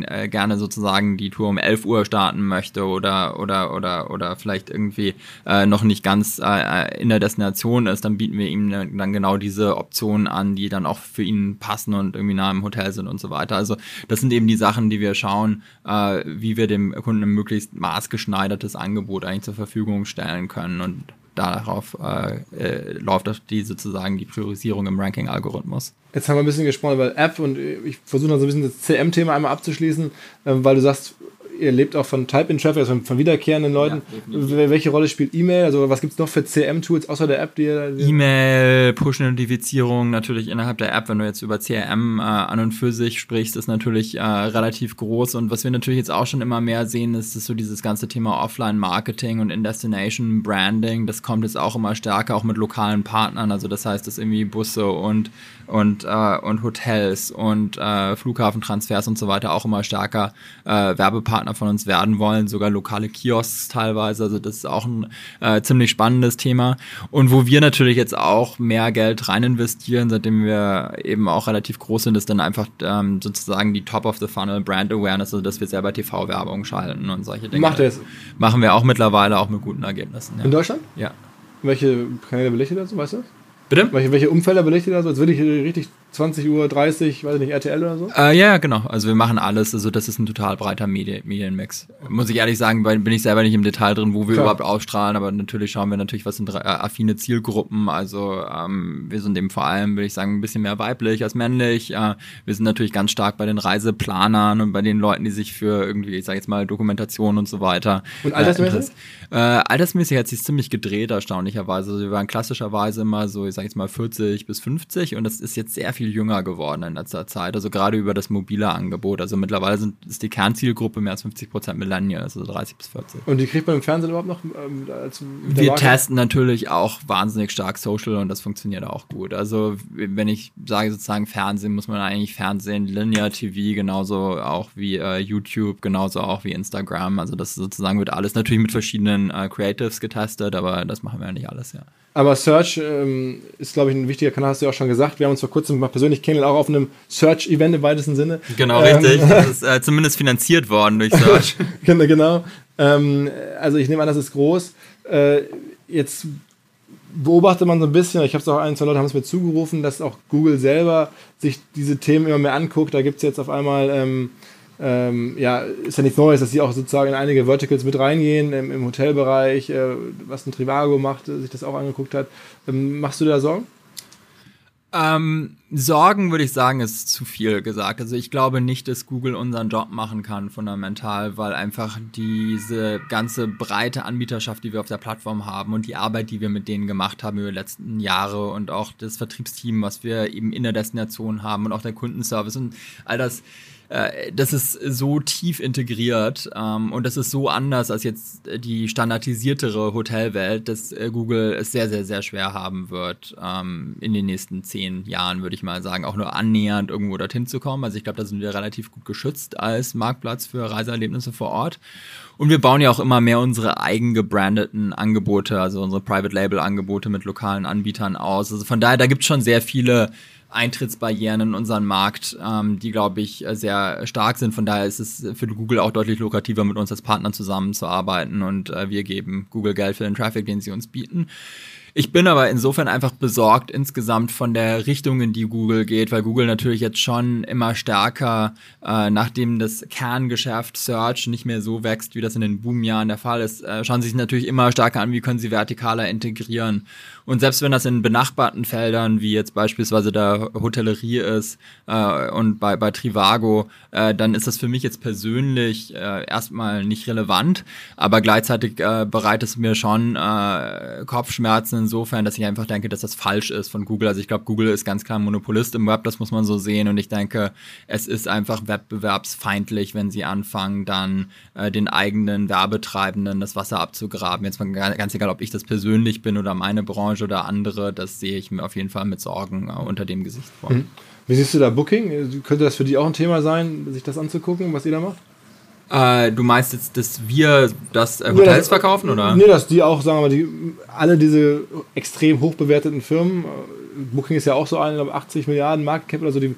äh, gerne sozusagen die Tour um 11 Uhr starten möchte oder oder oder oder vielleicht irgendwie äh, noch nicht ganz äh, in der Destination ist, dann bieten wir ihm dann genau diese Optionen an, die dann auch für ihn passen und irgendwie nah im Hotel sind und so weiter. Also das sind eben die Sachen, die wir schauen, äh, wie wir dem Kunden ein möglichst maßgeschneidertes Angebot eigentlich zur Verfügung stellen können und darauf äh, äh, läuft die sozusagen die Priorisierung im Ranking-Algorithmus. Jetzt haben wir ein bisschen gesprochen über App und ich versuche noch so ein bisschen das CM-Thema einmal abzuschließen, äh, weil du sagst, ihr lebt auch von Type-in-Traffic, also von, von, wiederkehrenden Leuten. Ja, Welche Rolle spielt E-Mail? Also was gibt es noch für CRM-Tools außer der App? Die, die E-Mail, Push-Notifizierung natürlich innerhalb der App, wenn du jetzt über CRM äh, an und für sich sprichst, ist natürlich äh, relativ groß. Und was wir natürlich jetzt auch schon immer mehr sehen, ist, ist so dieses ganze Thema Offline-Marketing und In-Destination-Branding. Das kommt jetzt auch immer stärker, auch mit lokalen Partnern. Also das heißt, dass irgendwie Busse und und, äh, und Hotels und äh, Flughafentransfers und so weiter auch immer stärker äh, Von uns werden wollen, sogar lokale Kiosks teilweise. Also das ist auch ein äh, ziemlich spannendes Thema. Und wo wir natürlich jetzt auch mehr Geld rein investieren, seitdem wir eben auch relativ groß sind, ist dann einfach ähm, sozusagen die Top of the Funnel Brand Awareness, also dass wir selber TV-Werbung schalten und solche Dinge. Macht ihr es? Machen wir auch mittlerweile auch mit guten Ergebnissen. Ja. In Deutschland? Ja. Welche Kanäle belichtet dazu, weißt du? Bitte? Welche, welche Umfelder belichtet das? Jetzt will ich richtig 20 Uhr 30, weiß ich nicht, RTL oder so? Äh, ja, genau. Also wir machen alles. Also das ist ein total breiter Medien Medienmix. Muss ich ehrlich sagen, bin ich selber nicht im Detail drin, wo wir Klar. überhaupt ausstrahlen, aber natürlich schauen wir natürlich, was sind äh, affine Zielgruppen. Also ähm, wir sind eben vor allem, würde ich sagen, ein bisschen mehr weiblich als männlich. Äh, wir sind natürlich ganz stark bei den Reiseplanern und bei den Leuten, die sich für irgendwie, ich sage jetzt mal, Dokumentation und so weiter. Und altersmäßig? Äh, altersmäßig hat sich ziemlich gedreht, erstaunlicherweise. Also wir waren klassischerweise immer so, ich sage jetzt mal 40 bis 50 und das ist jetzt sehr viel viel jünger geworden in letzter Zeit. Also gerade über das mobile Angebot. Also mittlerweile sind, ist die Kernzielgruppe mehr als 50 Prozent Millennials, also 30 bis 40. Und die kriegt man im Fernsehen überhaupt noch? Ähm, Wir Marke? testen natürlich auch wahnsinnig stark Social und das funktioniert auch gut. Also wenn ich sage sozusagen Fernsehen, muss man eigentlich Fernsehen, Linear TV, genauso auch wie äh, YouTube, genauso auch wie Instagram. Also das sozusagen wird alles natürlich mit verschiedenen äh, Creatives getestet, aber das machen wir ja nicht alles, ja. Aber Search ähm, ist, glaube ich, ein wichtiger Kanal, hast du ja auch schon gesagt. Wir haben uns vor kurzem mal persönlich kennengelernt, auch auf einem Search-Event im weitesten Sinne. Genau, ähm, richtig. Das ist äh, zumindest finanziert worden durch Search. genau, genau. Ähm, also ich nehme an, das ist groß. Äh, jetzt beobachtet man so ein bisschen, ich habe es auch ein, zwei Leute haben es mir zugerufen, dass auch Google selber sich diese Themen immer mehr anguckt. Da gibt es jetzt auf einmal ähm, ähm, ja, ist ja nichts Neues, dass sie auch sozusagen in einige Verticals mit reingehen, im, im Hotelbereich, äh, was ein Trivago macht, sich das auch angeguckt hat. Ähm, machst du da Sorgen? Ähm, Sorgen würde ich sagen, ist zu viel gesagt. Also ich glaube nicht, dass Google unseren Job machen kann, fundamental, weil einfach diese ganze breite Anbieterschaft, die wir auf der Plattform haben und die Arbeit, die wir mit denen gemacht haben über die letzten Jahre und auch das Vertriebsteam, was wir eben in der Destination haben und auch der Kundenservice und all das, äh, das ist so tief integriert ähm, und das ist so anders als jetzt die standardisiertere Hotelwelt, dass äh, Google es sehr, sehr, sehr schwer haben wird, ähm, in den nächsten zehn Jahren, würde ich mal sagen, auch nur annähernd irgendwo dorthin zu kommen. Also ich glaube, da sind wir relativ gut geschützt als Marktplatz für Reiseerlebnisse vor Ort. Und wir bauen ja auch immer mehr unsere eigen gebrandeten Angebote, also unsere Private Label Angebote mit lokalen Anbietern aus. Also von daher, da gibt es schon sehr viele Eintrittsbarrieren in unseren Markt, ähm, die, glaube ich, sehr stark sind. Von daher ist es für Google auch deutlich lukrativer, mit uns als Partner zusammenzuarbeiten und äh, wir geben Google Geld für den Traffic, den sie uns bieten. Ich bin aber insofern einfach besorgt insgesamt von der Richtung, in die Google geht, weil Google natürlich jetzt schon immer stärker, äh, nachdem das Kerngeschäft Search nicht mehr so wächst, wie das in den Boomjahren der Fall ist, äh, schauen sie sich natürlich immer stärker an, wie können sie vertikaler integrieren. Und selbst wenn das in benachbarten Feldern, wie jetzt beispielsweise der Hotellerie ist äh, und bei, bei Trivago, äh, dann ist das für mich jetzt persönlich äh, erstmal nicht relevant, aber gleichzeitig äh, bereitet es mir schon äh, Kopfschmerzen insofern, dass ich einfach denke, dass das falsch ist von Google. Also ich glaube, Google ist ganz klar ein Monopolist im Web, das muss man so sehen und ich denke, es ist einfach wettbewerbsfeindlich, wenn sie anfangen, dann äh, den eigenen Werbetreibenden das Wasser abzugraben. Jetzt mal ganz egal, ob ich das persönlich bin oder meine Branche oder andere, das sehe ich mir auf jeden Fall mit Sorgen äh, unter dem Gesichtspunkt. Mhm. Wie siehst du da Booking? Könnte das für dich auch ein Thema sein, sich das anzugucken, was ihr da macht? Äh, du meinst jetzt, dass wir das äh, Hotels das, verkaufen, oder? Nee, dass die auch, sagen wir mal, die, alle diese extrem hoch bewerteten Firmen, äh, Booking ist ja auch so ein, glaube 80 Milliarden Market Cap oder so, die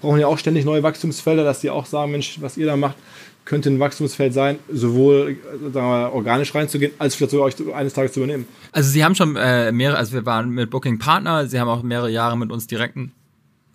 brauchen ja auch ständig neue Wachstumsfelder, dass die auch sagen, Mensch, was ihr da macht, könnte ein Wachstumsfeld sein, sowohl sagen wir, organisch reinzugehen, als vielleicht sogar euch eines Tages zu übernehmen. Also Sie haben schon äh, mehrere, also wir waren mit Booking Partner, Sie haben auch mehrere Jahre mit uns direkten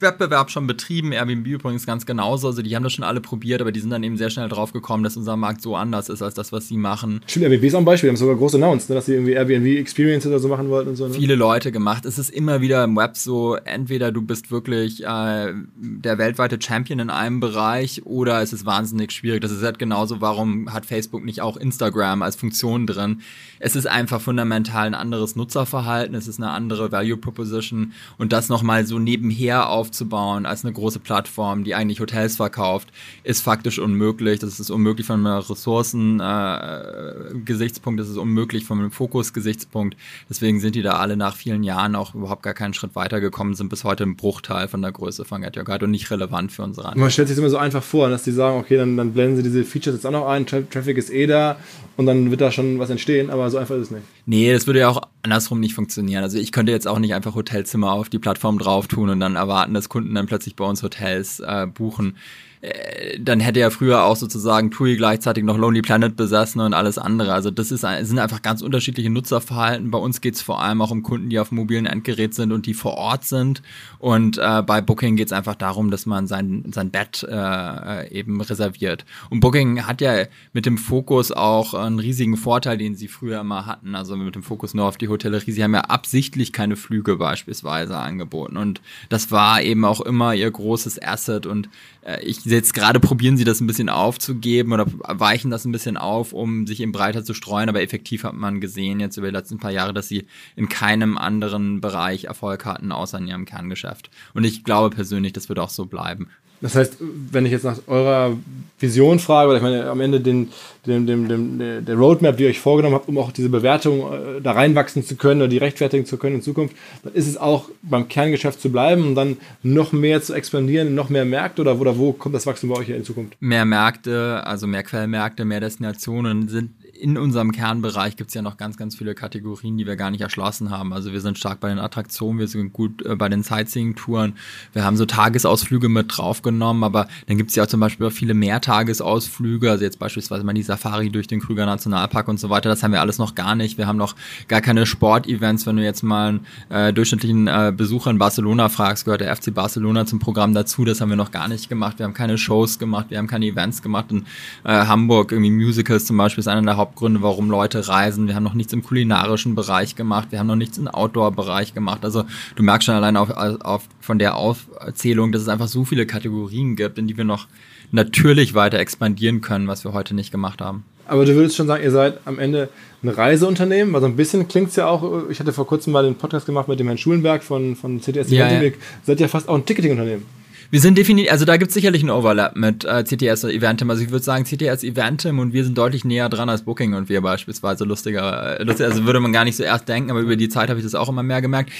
Wettbewerb schon betrieben, Airbnb übrigens ganz genauso. Also die haben das schon alle probiert, aber die sind dann eben sehr schnell drauf gekommen, dass unser Markt so anders ist als das, was sie machen. Stimmt, Airbnb ist auch ein Beispiel, die haben sogar groß announced, ne, dass sie irgendwie Airbnb Experience oder so machen wollten und so. Ne? Viele Leute gemacht. Es ist immer wieder im Web so, entweder du bist wirklich äh, der weltweite Champion in einem Bereich oder es ist wahnsinnig schwierig. Das ist halt genauso, warum hat Facebook nicht auch Instagram als Funktion drin? Es ist einfach fundamental ein anderes Nutzerverhalten, es ist eine andere Value Proposition und das nochmal so nebenher auf aufzubauen als eine große Plattform, die eigentlich Hotels verkauft, ist faktisch unmöglich. Das ist unmöglich von einem Ressourcen-Gesichtspunkt, äh, das ist unmöglich von einem Fokus-Gesichtspunkt. Deswegen sind die da alle nach vielen Jahren auch überhaupt gar keinen Schritt weitergekommen, sind bis heute ein Bruchteil von der Größe von Get Your Guide und nicht relevant für unsere Anwendung. Man stellt sich immer so einfach vor, dass die sagen, okay, dann, dann blenden sie diese Features jetzt auch noch ein, Tra Traffic ist eh da und dann wird da schon was entstehen, aber so einfach ist es nicht. Nee, das würde ja auch andersrum nicht funktionieren. Also ich könnte jetzt auch nicht einfach Hotelzimmer auf die Plattform drauf tun und dann erwarten, dass Kunden dann plötzlich bei uns Hotels äh, buchen. Äh, dann hätte er früher auch sozusagen TUI gleichzeitig noch Lonely Planet besessen und alles andere. Also das ist, sind einfach ganz unterschiedliche Nutzerverhalten. Bei uns geht es vor allem auch um Kunden, die auf mobilen Endgerät sind und die vor Ort sind. Und äh, bei Booking geht es einfach darum, dass man sein, sein Bett äh, eben reserviert. Und Booking hat ja mit dem Fokus auch einen riesigen Vorteil, den sie früher immer hatten. Also mit dem Fokus nur auf die Hotellerie. Sie haben ja absichtlich keine Flüge beispielsweise angeboten. Und das war eben auch immer ihr großes Asset. Und äh, ich jetzt gerade probieren sie das ein bisschen aufzugeben oder weichen das ein bisschen auf, um sich eben breiter zu streuen, aber effektiv hat man gesehen jetzt über die letzten paar Jahre, dass sie in keinem anderen Bereich Erfolg hatten, außer in ihrem Kerngeschäft. Und ich glaube persönlich, das wird auch so bleiben. Das heißt, wenn ich jetzt nach eurer Vision frage, oder ich meine, am Ende den, den, den, den, der Roadmap, die ihr euch vorgenommen habt, um auch diese Bewertung äh, da reinwachsen zu können oder die rechtfertigen zu können in Zukunft, dann ist es auch beim Kerngeschäft zu bleiben und dann noch mehr zu expandieren, noch mehr Märkte oder, oder wo kommt das Wachstum bei euch in Zukunft? Mehr Märkte, also mehr Quellmärkte, mehr Destinationen sind in unserem Kernbereich gibt es ja noch ganz, ganz viele Kategorien, die wir gar nicht erschlossen haben. Also wir sind stark bei den Attraktionen, wir sind gut äh, bei den Sightseeing-Touren. Wir haben so Tagesausflüge mit draufgenommen, aber dann gibt es ja auch zum Beispiel auch viele Mehrtagesausflüge, also jetzt beispielsweise mal die Safari durch den Krüger Nationalpark und so weiter. Das haben wir alles noch gar nicht. Wir haben noch gar keine Sportevents. Wenn du jetzt mal einen äh, durchschnittlichen äh, Besucher in Barcelona fragst, gehört der FC Barcelona zum Programm dazu. Das haben wir noch gar nicht gemacht. Wir haben keine Shows gemacht, wir haben keine Events gemacht. In äh, Hamburg irgendwie Musicals zum Beispiel ist einer der Haupt Hauptgründe, warum Leute reisen. Wir haben noch nichts im kulinarischen Bereich gemacht. Wir haben noch nichts im Outdoor-Bereich gemacht. Also du merkst schon allein auf, auf, von der Aufzählung, dass es einfach so viele Kategorien gibt, in die wir noch natürlich weiter expandieren können, was wir heute nicht gemacht haben. Aber du würdest schon sagen, ihr seid am Ende ein Reiseunternehmen, weil so ein bisschen klingt es ja auch, ich hatte vor kurzem mal den Podcast gemacht mit dem Herrn Schulenberg von, von CTS ja, ja. seid ja fast auch ein Ticketing-Unternehmen. Wir sind definitiv, also da gibt es sicherlich einen Overlap mit äh, CTS und Eventim. Also ich würde sagen, CTS Eventim und wir sind deutlich näher dran als Booking und wir beispielsweise lustiger, äh, lustig, also würde man gar nicht so erst denken, aber über die Zeit habe ich das auch immer mehr gemerkt.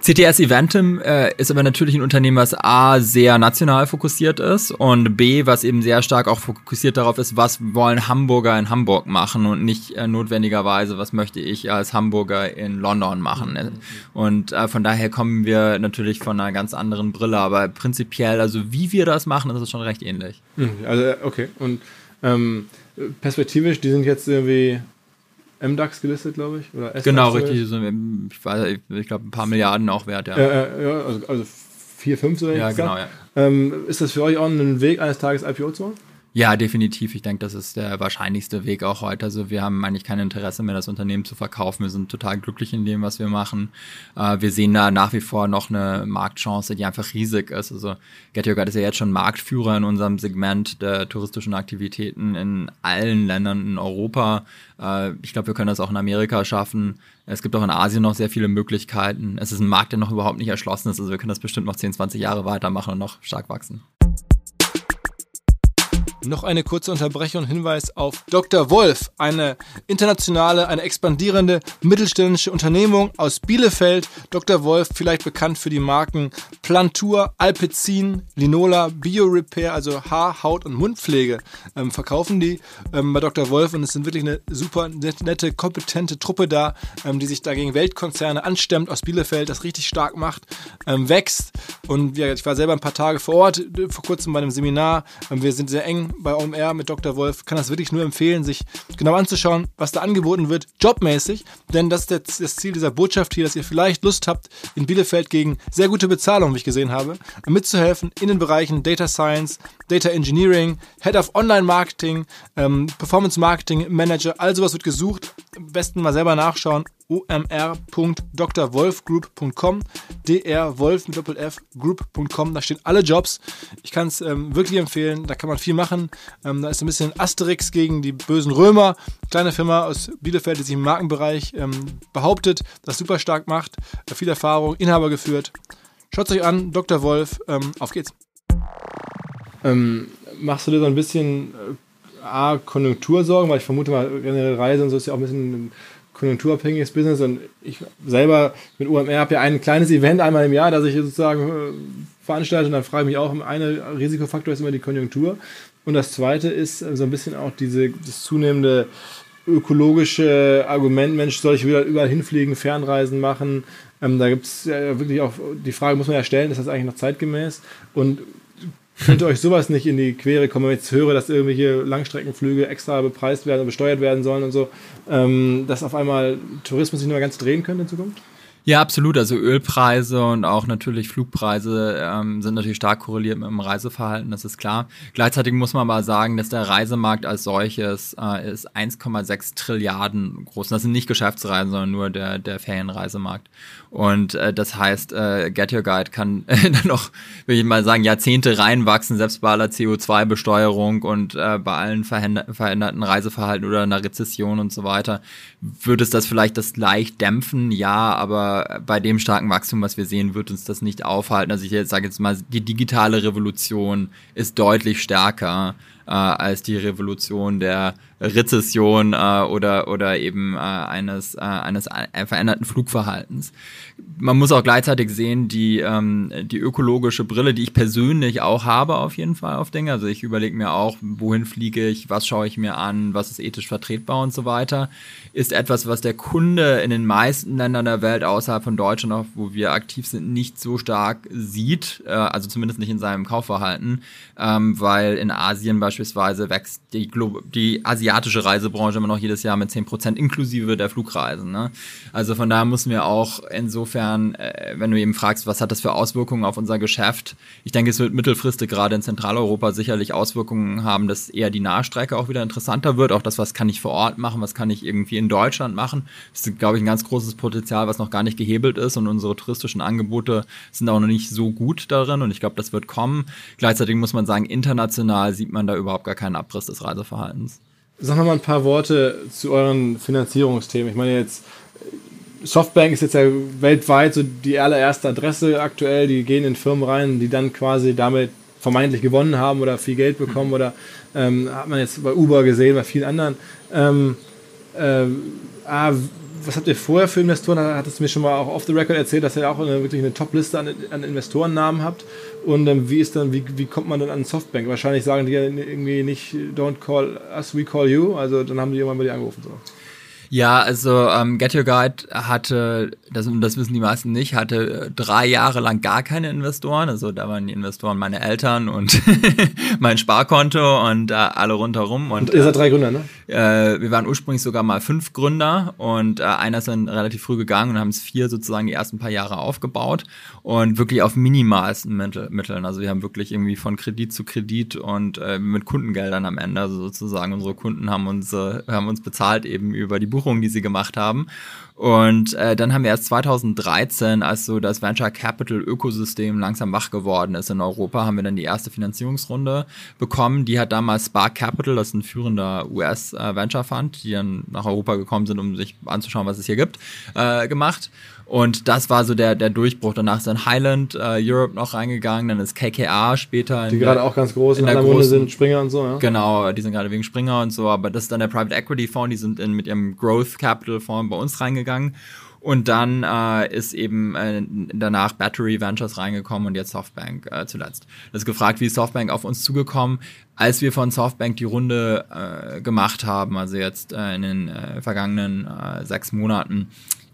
CTS Eventim äh, ist aber natürlich ein Unternehmen, was A, sehr national fokussiert ist und B, was eben sehr stark auch fokussiert darauf ist, was wollen Hamburger in Hamburg machen und nicht äh, notwendigerweise, was möchte ich als Hamburger in London machen. Und äh, von daher kommen wir natürlich von einer ganz anderen Brille, aber prinzipiell Teil, also wie wir das machen, das ist schon recht ähnlich. Hm, also, okay. Und ähm, perspektivisch, die sind jetzt irgendwie MDAX gelistet, glaube ich. Oder genau, richtig. ich, ich glaube, ein paar Milliarden auch wert, ja. Äh, ja also, also vier, fünf so Ja, genau, ja. Ähm, ist das für euch auch ein Weg, eines Tages IPO zu machen? Ja, definitiv. Ich denke, das ist der wahrscheinlichste Weg auch heute. Also wir haben eigentlich kein Interesse mehr, das Unternehmen zu verkaufen. Wir sind total glücklich in dem, was wir machen. Äh, wir sehen da nach wie vor noch eine Marktchance, die einfach riesig ist. Also Get Your Guide ist ja jetzt schon Marktführer in unserem Segment der touristischen Aktivitäten in allen Ländern in Europa. Äh, ich glaube, wir können das auch in Amerika schaffen. Es gibt auch in Asien noch sehr viele Möglichkeiten. Es ist ein Markt, der noch überhaupt nicht erschlossen ist. Also wir können das bestimmt noch 10, 20 Jahre weitermachen und noch stark wachsen. Noch eine kurze Unterbrechung und Hinweis auf Dr. Wolf, eine internationale, eine expandierende mittelständische Unternehmung aus Bielefeld. Dr. Wolf, vielleicht bekannt für die Marken Plantur, Alpecin, Linola, BioRepair, also Haar-, Haut- und Mundpflege, ähm, verkaufen die ähm, bei Dr. Wolf und es sind wirklich eine super nette, kompetente Truppe da, ähm, die sich dagegen Weltkonzerne anstemmt aus Bielefeld, das richtig stark macht, ähm, wächst. Und ja, ich war selber ein paar Tage vor Ort, vor kurzem bei einem Seminar. Ähm, wir sind sehr eng bei OMR mit Dr. Wolf. Kann das wirklich nur empfehlen, sich genau anzuschauen, was da angeboten wird, jobmäßig. Denn das ist das Ziel dieser Botschaft hier, dass ihr vielleicht Lust habt, in Bielefeld gegen sehr gute Bezahlung, wie ich gesehen habe, mitzuhelfen in den Bereichen Data Science, Data Engineering, Head of Online Marketing, ähm, Performance Marketing Manager. All sowas wird gesucht. Am besten mal selber nachschauen omr.drwolfgroup.com, drwolf mit Doppel-F group.com, da stehen alle Jobs. Ich kann es ähm, wirklich empfehlen, da kann man viel machen. Ähm, da ist ein bisschen Asterix gegen die bösen Römer, kleine Firma aus Bielefeld, die sich im Markenbereich ähm, behauptet, das super stark macht, äh, viel Erfahrung, Inhaber geführt. Schaut es euch an, Dr. Wolf, ähm, auf geht's. Ähm, machst du dir so ein bisschen äh, A, Konjunktursorgen, weil ich vermute mal, generell Reise und so ist ja auch ein bisschen konjunkturabhängiges Business und ich selber mit UMR habe ja ein kleines Event einmal im Jahr, das ich sozusagen äh, veranstalte und dann frage ich mich auch, ein Risikofaktor ist immer die Konjunktur und das zweite ist äh, so ein bisschen auch diese, das zunehmende ökologische Argument, Mensch, soll ich wieder überall hinfliegen, Fernreisen machen? Ähm, da gibt es ja wirklich auch, die Frage muss man ja stellen, ist das eigentlich noch zeitgemäß? Und könnte euch sowas nicht in die Quere kommen, wenn ich jetzt höre, dass irgendwelche Langstreckenflüge extra bepreist werden und besteuert werden sollen und so, ähm, dass auf einmal Tourismus sich nur ganz drehen könnte in Zukunft? Ja, absolut. Also Ölpreise und auch natürlich Flugpreise ähm, sind natürlich stark korreliert mit dem Reiseverhalten, das ist klar. Gleichzeitig muss man aber sagen, dass der Reisemarkt als solches äh, ist 1,6 Trilliarden groß. Das sind nicht Geschäftsreisen, sondern nur der, der Ferienreisemarkt. Und äh, das heißt, äh, Get Your Guide kann äh, dann noch, würde ich mal sagen, Jahrzehnte reinwachsen, selbst bei aller CO2-Besteuerung und äh, bei allen veränderten Reiseverhalten oder einer Rezession und so weiter. Würde es das vielleicht das leicht dämpfen? Ja, aber bei dem starken Wachstum, was wir sehen, wird uns das nicht aufhalten. Also ich jetzt sage jetzt mal, die digitale Revolution ist deutlich stärker äh, als die Revolution der Rezession äh, oder, oder eben äh, eines, äh, eines veränderten Flugverhaltens. Man muss auch gleichzeitig sehen, die, ähm, die ökologische Brille, die ich persönlich auch habe auf jeden Fall auf Dinge. Also ich überlege mir auch, wohin fliege ich, was schaue ich mir an, was ist ethisch vertretbar und so weiter, ist etwas, was der Kunde in den meisten Ländern der Welt außerhalb von Deutschland, auch wo wir aktiv sind, nicht so stark sieht, äh, also zumindest nicht in seinem Kaufverhalten, ähm, weil in Asien beispielsweise wächst die, die Asiatische Reisebranche immer noch jedes Jahr mit 10% inklusive der Flugreisen. Ne? Also von daher müssen wir auch insofern, äh, wenn du eben fragst, was hat das für Auswirkungen auf unser Geschäft, ich denke, es wird mittelfristig gerade in Zentraleuropa sicherlich Auswirkungen haben, dass eher die Nahstrecke auch wieder interessanter wird. Auch das, was kann ich vor Ort machen, was kann ich irgendwie in Deutschland machen. Das ist, glaube ich, ein ganz großes Potenzial, was noch gar nicht gehebelt ist und unsere touristischen Angebote sind auch noch nicht so gut darin und ich glaube, das wird kommen. Gleichzeitig muss man sagen, international sieht man da überhaupt gar keinen Abriss des Reiseverhaltens. Sag noch mal ein paar Worte zu euren Finanzierungsthemen. Ich meine jetzt, Softbank ist jetzt ja weltweit so die allererste Adresse aktuell. Die gehen in Firmen rein, die dann quasi damit vermeintlich gewonnen haben oder viel Geld bekommen oder ähm, hat man jetzt bei Uber gesehen, bei vielen anderen. Ähm, äh, ah, was habt ihr vorher für Investoren? Da hattest du mir schon mal auch off the record erzählt, dass ihr auch eine, wirklich eine Top-Liste an, an Investorennamen habt. Und ähm, wie ist dann, wie, wie kommt man dann an Softbank? Wahrscheinlich sagen die ja irgendwie nicht, don't call us, we call you. Also dann haben die irgendwann bei dir angerufen. So. Ja, also ähm, Get Your Guide hatte, das, das wissen die meisten nicht, hatte äh, drei Jahre lang gar keine Investoren. Also da waren die Investoren meine Eltern und mein Sparkonto und äh, alle rundherum. Und, und ihr seid drei Gründer, ne? Äh, wir waren ursprünglich sogar mal fünf Gründer und äh, einer ist dann relativ früh gegangen und haben es vier sozusagen die ersten paar Jahre aufgebaut und wirklich auf minimalsten Mitteln. Also wir haben wirklich irgendwie von Kredit zu Kredit und äh, mit Kundengeldern am Ende. Also sozusagen unsere Kunden haben uns, äh, haben uns bezahlt eben über die Buch Buchungen, die sie gemacht haben. Und äh, dann haben wir erst 2013, als so das Venture Capital Ökosystem langsam wach geworden ist in Europa, haben wir dann die erste Finanzierungsrunde bekommen. Die hat damals Spark Capital, das ist ein führender US äh, die dann nach Europa gekommen sind, um sich anzuschauen, was es hier gibt, äh, gemacht. Und das war so der, der Durchbruch. Danach ist dann Highland äh, Europe noch reingegangen, dann ist KKA später. Die gerade auch ganz groß in, in der Runde sind, Springer und so, ja. Genau, die sind gerade wegen Springer und so, aber das ist dann der Private Equity Fonds, die sind in, mit ihrem Growth Capital Fonds bei uns reingegangen. Und dann äh, ist eben äh, danach Battery Ventures reingekommen und jetzt Softbank äh, zuletzt. Das ist gefragt, wie ist Softbank auf uns zugekommen? Als wir von Softbank die Runde äh, gemacht haben, also jetzt äh, in den äh, vergangenen äh, sechs Monaten,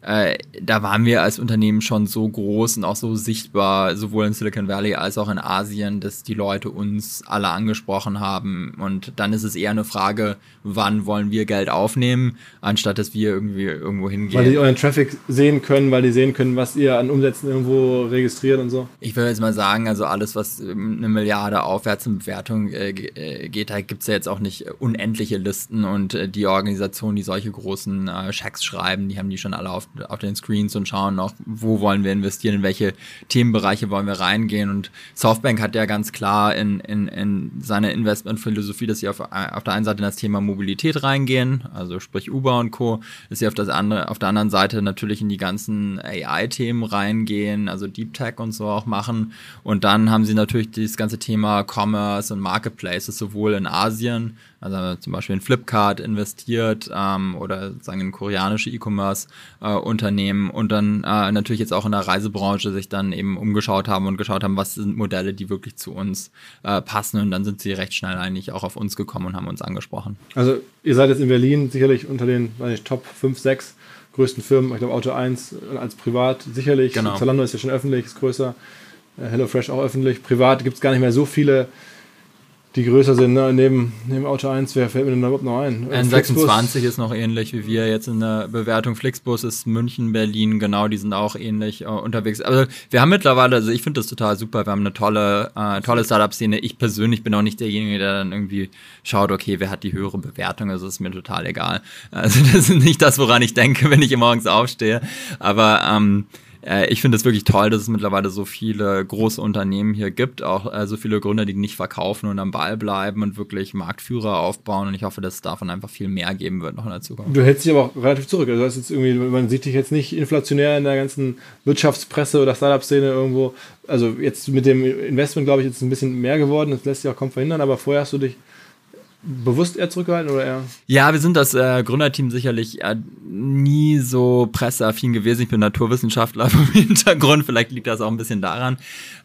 äh, da waren wir als Unternehmen schon so groß und auch so sichtbar, sowohl in Silicon Valley als auch in Asien, dass die Leute uns alle angesprochen haben. Und dann ist es eher eine Frage, wann wollen wir Geld aufnehmen, anstatt dass wir irgendwie irgendwo hingehen. Weil die euren Traffic sehen können, weil die sehen können, was ihr an Umsätzen irgendwo registriert und so. Ich würde jetzt mal sagen, also alles, was eine Milliarde aufwärts in Bewertung äh, äh geht, da gibt es ja jetzt auch nicht unendliche Listen und äh, die Organisationen, die solche großen äh, Schecks schreiben, die haben die schon alle auf auf den Screens und schauen noch, wo wollen wir investieren, in welche Themenbereiche wollen wir reingehen. Und Softbank hat ja ganz klar in, in, in seiner Investmentphilosophie, dass sie auf, auf der einen Seite in das Thema Mobilität reingehen, also sprich Uber und Co., dass sie auf, das andere, auf der anderen Seite natürlich in die ganzen AI-Themen reingehen, also Deep Tech und so auch machen. Und dann haben sie natürlich das ganze Thema Commerce und Marketplaces sowohl in Asien, also zum Beispiel in Flipkart investiert ähm, oder sagen in koreanische E-Commerce-Unternehmen äh, und dann äh, natürlich jetzt auch in der Reisebranche sich dann eben umgeschaut haben und geschaut haben, was sind Modelle, die wirklich zu uns äh, passen. Und dann sind sie recht schnell eigentlich auch auf uns gekommen und haben uns angesprochen. Also ihr seid jetzt in Berlin sicherlich unter den weiß ich, Top 5, 6 größten Firmen, ich glaube Auto 1 als privat sicherlich, genau. Zalando ist ja schon öffentlich, ist größer, äh, HelloFresh auch öffentlich, privat gibt es gar nicht mehr so viele die größer sind. Ne? Neben, neben Auto 1, wer fällt mir denn da überhaupt noch ein? N26 ist noch ähnlich wie wir jetzt in der Bewertung. Flixbus ist München, Berlin, genau, die sind auch ähnlich äh, unterwegs. Also wir haben mittlerweile, also ich finde das total super, wir haben eine tolle, äh, tolle Startup-Szene. Ich persönlich bin auch nicht derjenige, der dann irgendwie schaut, okay, wer hat die höhere Bewertung, also ist mir total egal. Also das ist nicht das, woran ich denke, wenn ich morgens aufstehe. Aber ähm, äh, ich finde es wirklich toll, dass es mittlerweile so viele große Unternehmen hier gibt, auch äh, so viele Gründer, die nicht verkaufen und am Ball bleiben und wirklich Marktführer aufbauen. Und ich hoffe, dass es davon einfach viel mehr geben wird noch in der Zukunft. Du hältst dich aber auch relativ zurück. Also jetzt irgendwie, man sieht dich jetzt nicht inflationär in der ganzen Wirtschaftspresse oder Startup-Szene irgendwo. Also jetzt mit dem Investment, glaube ich, ist es ein bisschen mehr geworden. Das lässt sich auch kaum verhindern, aber vorher hast du dich bewusst eher zurückgehalten oder eher? Ja, wir sind das äh, Gründerteam sicherlich äh, nie so presseaffin gewesen. Ich bin Naturwissenschaftler vom Hintergrund, vielleicht liegt das auch ein bisschen daran.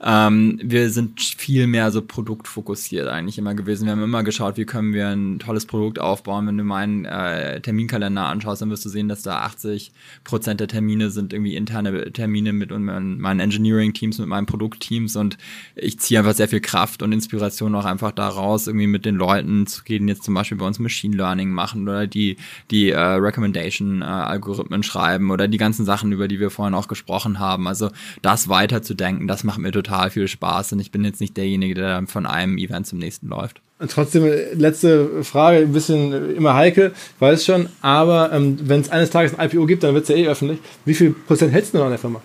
Ähm, wir sind viel mehr so produktfokussiert eigentlich immer gewesen. Wir haben immer geschaut, wie können wir ein tolles Produkt aufbauen. Wenn du meinen äh, Terminkalender anschaust, dann wirst du sehen, dass da 80 Prozent der Termine sind irgendwie interne Termine mit meinen Engineering-Teams, mit meinen Produktteams und ich ziehe einfach sehr viel Kraft und Inspiration auch einfach daraus, irgendwie mit den Leuten zu gehen, jetzt zum Beispiel bei uns Machine Learning machen oder die, die äh, Recommendation-Algorithmen äh, schreiben oder die ganzen Sachen, über die wir vorhin auch gesprochen haben. Also das weiterzudenken, das macht mir total viel Spaß und ich bin jetzt nicht derjenige, der von einem Event zum nächsten läuft. Trotzdem, letzte Frage, ein bisschen immer heikel, weiß schon, aber ähm, wenn es eines Tages ein IPO gibt, dann wird es ja eh öffentlich. Wie viel Prozent hältst du noch an der Firma?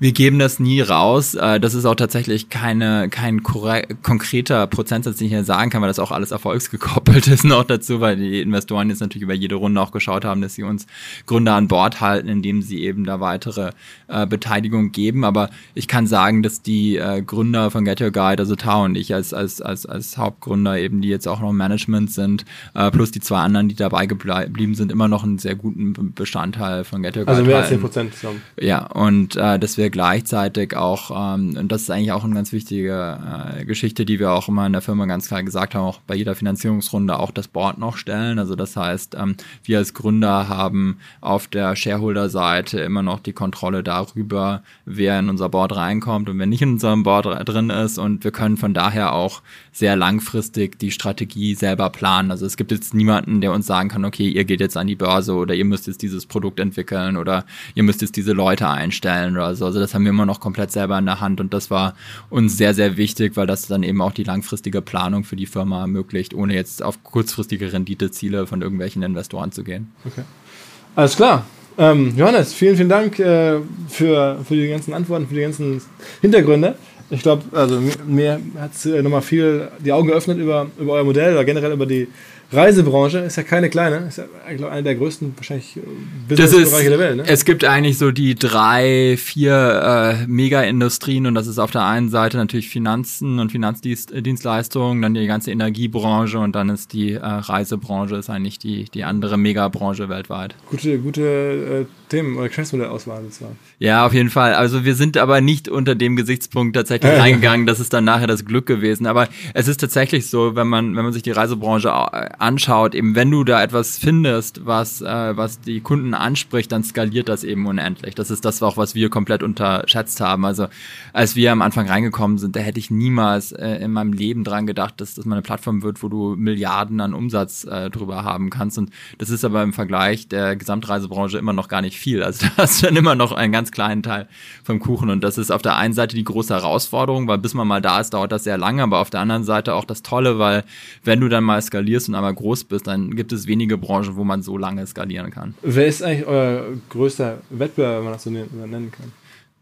Wir geben das nie raus. Äh, das ist auch tatsächlich keine, kein konkreter Prozentsatz, den ich hier sagen kann, weil das auch alles erfolgsgekoppelt ist noch dazu, weil die Investoren jetzt natürlich über jede Runde auch geschaut haben, dass sie uns Gründer an Bord halten, indem sie eben da weitere äh, Beteiligung geben. Aber ich kann sagen, dass die äh, Gründer von Get Your Guide, also Tao und ich als, als, als, als Hauptgründer eben, die jetzt auch noch im Management sind, äh, plus die zwei anderen, die dabei geblieben sind, immer noch einen sehr guten Bestandteil von Get Your Guide Also mehr halten. als 10 Prozent zusammen. Ja, und äh, dass wir gleichzeitig auch, ähm, und das ist eigentlich auch eine ganz wichtige äh, Geschichte, die wir auch immer in der Firma ganz klar gesagt haben, auch bei jeder Finanzierungsrunde auch das Board noch stellen. Also das heißt, ähm, wir als Gründer haben auf der Shareholder-Seite immer noch die Kontrolle darüber, wer in unser Board reinkommt und wer nicht in unserem Board drin ist. Und wir können von daher auch sehr langfristig die Strategie selber planen. Also es gibt jetzt niemanden, der uns sagen kann, okay, ihr geht jetzt an die Börse oder ihr müsst jetzt dieses Produkt entwickeln oder ihr müsst jetzt diese Leute einstellen oder so. Also das haben wir immer noch komplett selber in der Hand und das war uns sehr, sehr wichtig, weil das dann eben auch die langfristige Planung für die Firma ermöglicht, ohne jetzt auf kurzfristige Renditeziele von irgendwelchen Investoren zu gehen. Okay. Alles klar. Ähm, Johannes, vielen, vielen Dank äh, für, für die ganzen Antworten, für die ganzen Hintergründe. Ich glaube, also mir hat es äh, nochmal viel die Augen geöffnet über, über euer Modell oder generell über die Reisebranche ist ja keine kleine, ist ja eigentlich eine der größten wahrscheinlich äh, Businessbereiche der Welt. Ne? Es gibt eigentlich so die drei, vier äh, Mega-Industrien und das ist auf der einen Seite natürlich Finanzen und Finanzdienstleistungen, dann die ganze Energiebranche und dann ist die äh, Reisebranche ist eigentlich die, die andere Megabranche weltweit. Gute, gute äh, Themen oder Geschäftsmodellauswahl sozusagen. Ja, auf jeden Fall. Also wir sind aber nicht unter dem Gesichtspunkt tatsächlich reingegangen, das ist dann nachher das Glück gewesen. Aber es ist tatsächlich so, wenn man, wenn man sich die Reisebranche äh, anschaut, eben wenn du da etwas findest, was, äh, was die Kunden anspricht, dann skaliert das eben unendlich. Das ist das auch, was wir komplett unterschätzt haben. Also als wir am Anfang reingekommen sind, da hätte ich niemals äh, in meinem Leben dran gedacht, dass das mal eine Plattform wird, wo du Milliarden an Umsatz äh, drüber haben kannst. Und das ist aber im Vergleich der Gesamtreisebranche immer noch gar nicht viel. Also da hast du dann immer noch einen ganz kleinen Teil vom Kuchen. Und das ist auf der einen Seite die große Herausforderung, weil bis man mal da ist, dauert das sehr lange, aber auf der anderen Seite auch das Tolle, weil wenn du dann mal skalierst und einmal groß bist, dann gibt es wenige Branchen, wo man so lange skalieren kann. Wer ist eigentlich euer größter Wettbewerber, wenn man das so nennen kann?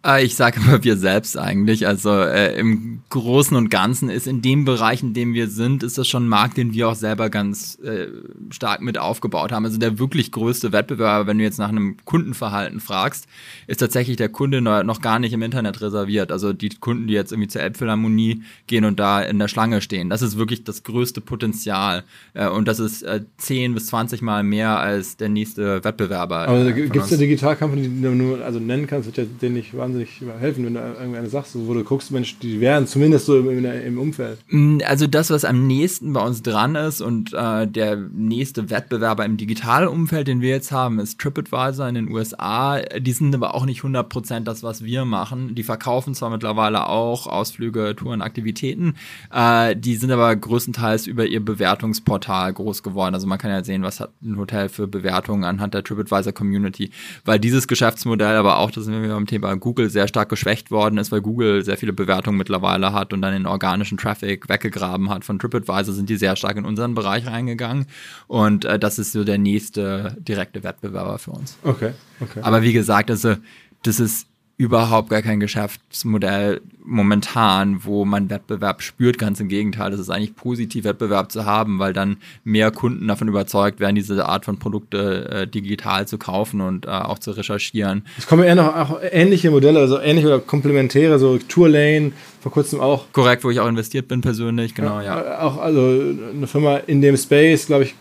Äh, ich sage immer wir selbst eigentlich. Also äh, im Großen und Ganzen ist in dem Bereich, in dem wir sind, ist das schon ein Markt, den wir auch selber ganz äh, stark mit aufgebaut haben. Also der wirklich größte Wettbewerber, wenn du jetzt nach einem Kundenverhalten fragst, ist tatsächlich der Kunde noch gar nicht im Internet reserviert. Also die Kunden, die jetzt irgendwie zur Elbphilharmonie gehen und da in der Schlange stehen. Das ist wirklich das größte Potenzial. Äh, und das ist äh, 10 bis 20 Mal mehr als der nächste Wettbewerber. Aber äh, gibt es eine Digitalkampagne, die du nur also nennen kannst, den nicht wahnsinnig wahnsinnig helfen, wenn du irgendeine sagst, wo du guckst, Mensch, die wären zumindest so im, im Umfeld. Mm, also das, was am nächsten bei uns dran ist und äh, der nächste Wettbewerber im digitalen Umfeld, den wir jetzt haben, ist TripAdvisor in den USA. Die sind aber auch nicht 100% das, was wir machen. Die verkaufen zwar mittlerweile auch Ausflüge, Touren, Aktivitäten, äh, die sind aber größtenteils über ihr Bewertungsportal groß geworden. Also man kann ja sehen, was hat ein Hotel für Bewertungen anhand der TripAdvisor Community, weil dieses Geschäftsmodell aber auch, das sind wir beim Thema Google Google sehr stark geschwächt worden ist, weil Google sehr viele Bewertungen mittlerweile hat und dann den organischen Traffic weggegraben hat von TripAdvisor, sind die sehr stark in unseren Bereich reingegangen. Und äh, das ist so der nächste direkte Wettbewerber für uns. Okay, okay. Aber wie gesagt, also das ist überhaupt gar kein Geschäftsmodell momentan, wo man Wettbewerb spürt. Ganz im Gegenteil, es ist eigentlich positiv, Wettbewerb zu haben, weil dann mehr Kunden davon überzeugt werden, diese Art von Produkte äh, digital zu kaufen und äh, auch zu recherchieren. Es kommen eher noch auch ähnliche Modelle, also ähnliche oder komplementäre, so Tourlane, vor kurzem auch. Korrekt, wo ich auch investiert bin persönlich, genau, ja. ja. Auch also eine Firma in dem Space, glaube ich,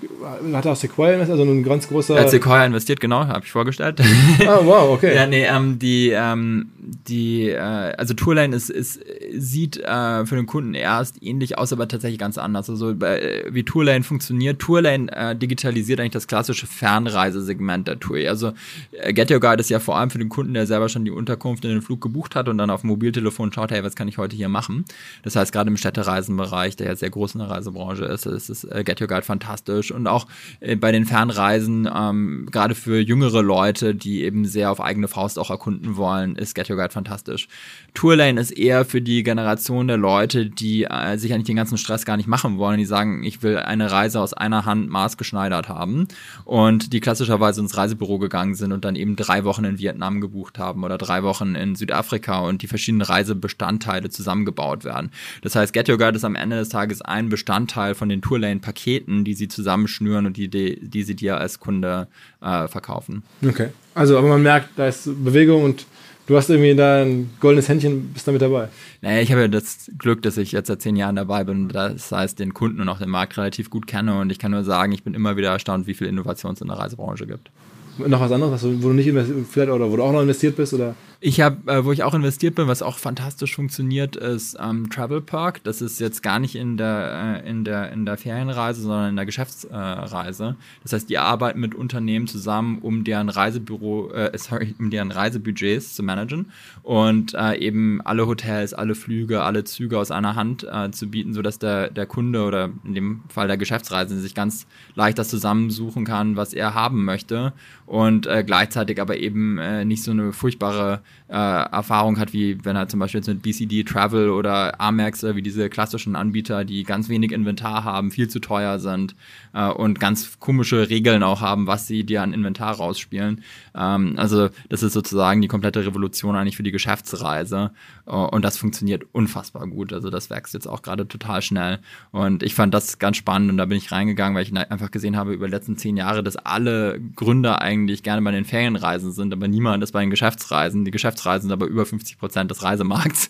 hat auch Sequoia investiert, also ein ganz großer. Hat Sequoia investiert, genau, habe ich vorgestellt. Ah, wow, okay. ja, nee, ähm, die, ähm, die, äh, also Tourlane ist, ist sieht äh, für den Kunden erst ähnlich aus, aber tatsächlich ganz anders. Also äh, wie Tourlane funktioniert, Tourlane äh, digitalisiert eigentlich das klassische Fernreisesegment der Tour. Also äh, Get Your Guide ist ja vor allem für den Kunden, der selber schon die Unterkunft in den Flug gebucht hat und dann auf dem Mobiltelefon schaut, hey, was kann ich heute hier machen. Das heißt, gerade im Städtereisenbereich, der ja sehr groß in der Reisebranche ist, ist es äh, Get Your Guide fantastisch. Und auch äh, bei den Fernreisen, ähm, gerade für jüngere Leute, die eben sehr auf eigene Faust auch erkunden wollen, ist Get Your Guide fantastisch. Tourlane ist eher für die Generation der Leute, die äh, sich eigentlich den ganzen Stress gar nicht machen wollen. Die sagen, ich will eine Reise aus einer Hand maßgeschneidert haben und die klassischerweise ins Reisebüro gegangen sind und dann eben drei Wochen in Vietnam gebucht haben oder drei Wochen in Südafrika und die verschiedenen Reisebestandteile zusammengebaut werden. Das heißt, Get Your Guide ist am Ende des Tages ein Bestandteil von den Tourlane-Paketen, die sie zusammenschnüren und die, die, die sie dir als Kunde äh, verkaufen. Okay. Also, aber man merkt, da ist Bewegung und du hast irgendwie da ein goldenes Händchen, bist damit dabei. Naja, ich habe ja das Glück, dass ich jetzt seit zehn Jahren dabei bin. Das heißt, den Kunden und auch den Markt relativ gut kenne und ich kann nur sagen, ich bin immer wieder erstaunt, wie viel Innovation es in der Reisebranche gibt. Noch was anderes, wo du nicht vielleicht oder wo du auch noch investiert bist oder? Ich habe, äh, wo ich auch investiert bin, was auch fantastisch funktioniert, ist ähm, Travel Park. Das ist jetzt gar nicht in der, äh, in der, in der Ferienreise, sondern in der Geschäftsreise. Äh, das heißt, die arbeiten mit Unternehmen zusammen, um deren Reisebüro, äh, sorry, um deren Reisebudgets zu managen und äh, eben alle Hotels, alle Flüge, alle Züge aus einer Hand äh, zu bieten, sodass der, der Kunde oder in dem Fall der Geschäftsreisende sich ganz leicht das zusammensuchen kann, was er haben möchte und äh, gleichzeitig aber eben äh, nicht so eine furchtbare äh, Erfahrung hat, wie wenn er zum Beispiel jetzt mit BCD Travel oder Amex, wie diese klassischen Anbieter, die ganz wenig Inventar haben, viel zu teuer sind äh, und ganz komische Regeln auch haben, was sie dir an Inventar rausspielen. Ähm, also das ist sozusagen die komplette Revolution eigentlich für die Geschäftsreise äh, und das funktioniert unfassbar gut. Also das wächst jetzt auch gerade total schnell und ich fand das ganz spannend und da bin ich reingegangen, weil ich einfach gesehen habe über die letzten zehn Jahre, dass alle Gründer eigentlich gerne bei den Ferienreisen sind, aber niemand ist bei den Geschäftsreisen. Die Geschäfts Geschäftsreisen aber über 50 Prozent des Reisemarkts.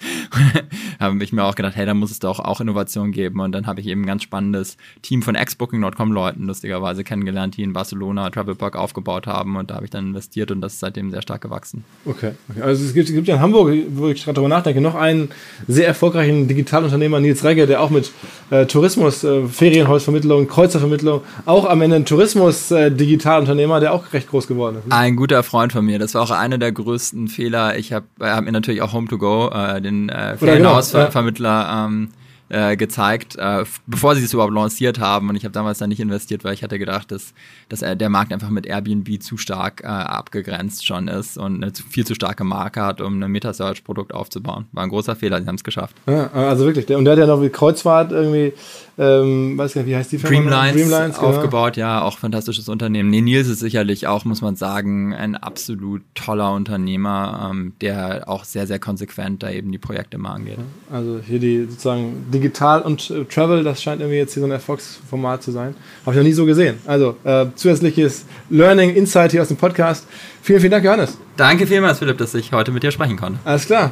habe ich mir auch gedacht, hey, da muss es doch auch Innovation geben. Und dann habe ich eben ein ganz spannendes Team von Exbooking.com Leuten lustigerweise kennengelernt, die in Barcelona Travel Park aufgebaut haben. Und da habe ich dann investiert und das ist seitdem sehr stark gewachsen. Okay. okay. Also es gibt, es gibt ja in Hamburg, wo ich gerade darüber nachdenke, noch einen sehr erfolgreichen Digitalunternehmer, Nils Regge, der auch mit äh, Tourismus, äh, Ferienhausvermittlung, Kreuzervermittlung, auch am Ende ein Tourismus-Digitalunternehmer, äh, der auch recht groß geworden ist. Ein guter Freund von mir. Das war auch einer der größten Fehler. Ich habe hab mir natürlich auch Home2Go, äh, den äh, Ferienhausvermittler, genau, ja. ähm, äh, gezeigt, äh, bevor sie es überhaupt lanciert haben. Und ich habe damals da nicht investiert, weil ich hatte gedacht, dass, dass der Markt einfach mit Airbnb zu stark äh, abgegrenzt schon ist und eine viel zu starke Marke hat, um ein Metasearch-Produkt aufzubauen. War ein großer Fehler, sie haben es geschafft. Ja, also wirklich. Und der hat ja noch wie Kreuzfahrt irgendwie, ähm, weiß nicht, wie heißt die Firma? Dreamlines, Dreamlines genau. aufgebaut, ja, auch fantastisches Unternehmen. Nee, Nils ist sicherlich auch, muss man sagen, ein absolut toller Unternehmer, ähm, der auch sehr, sehr konsequent da eben die Projekte mal angeht. Also hier die sozusagen digital und äh, Travel, das scheint irgendwie jetzt hier so ein Erfolgsformat zu sein. Habe ich noch nie so gesehen. Also äh, zusätzliches Learning, Insight hier aus dem Podcast. Vielen, vielen Dank, Johannes. Danke vielmals, Philipp, dass ich heute mit dir sprechen konnte. Alles klar.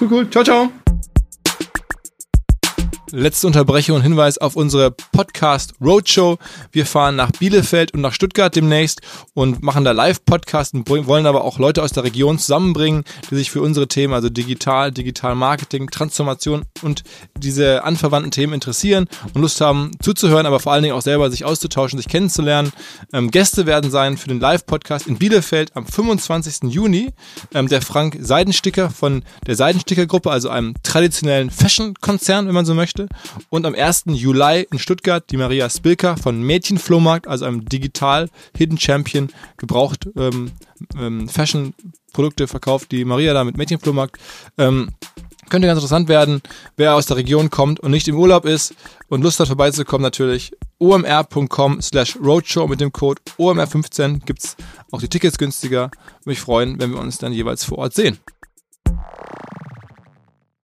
Cool, cool. Ciao, ciao letzte Unterbrechung und Hinweis auf unsere Podcast Roadshow. Wir fahren nach Bielefeld und nach Stuttgart demnächst und machen da Live-Podcast und wollen aber auch Leute aus der Region zusammenbringen, die sich für unsere Themen, also digital, digital Marketing, Transformation und diese anverwandten Themen interessieren und Lust haben zuzuhören, aber vor allen Dingen auch selber sich auszutauschen, sich kennenzulernen. Ähm, Gäste werden sein für den Live-Podcast in Bielefeld am 25. Juni. Ähm, der Frank Seidensticker von der Seidensticker-Gruppe, also einem traditionellen Fashion-Konzern, wenn man so möchte. Und am 1. Juli in Stuttgart die Maria Spilker von Mädchenflohmarkt, also einem digital Hidden Champion, gebraucht ähm, ähm, Fashion-Produkte verkauft, die Maria da mit Mädchenflohmarkt. Ähm, könnte ganz interessant werden, wer aus der Region kommt und nicht im Urlaub ist und Lust hat vorbeizukommen natürlich. omr.com slash roadshow mit dem Code OMR15 gibt es auch die Tickets günstiger. Mich freuen, wenn wir uns dann jeweils vor Ort sehen.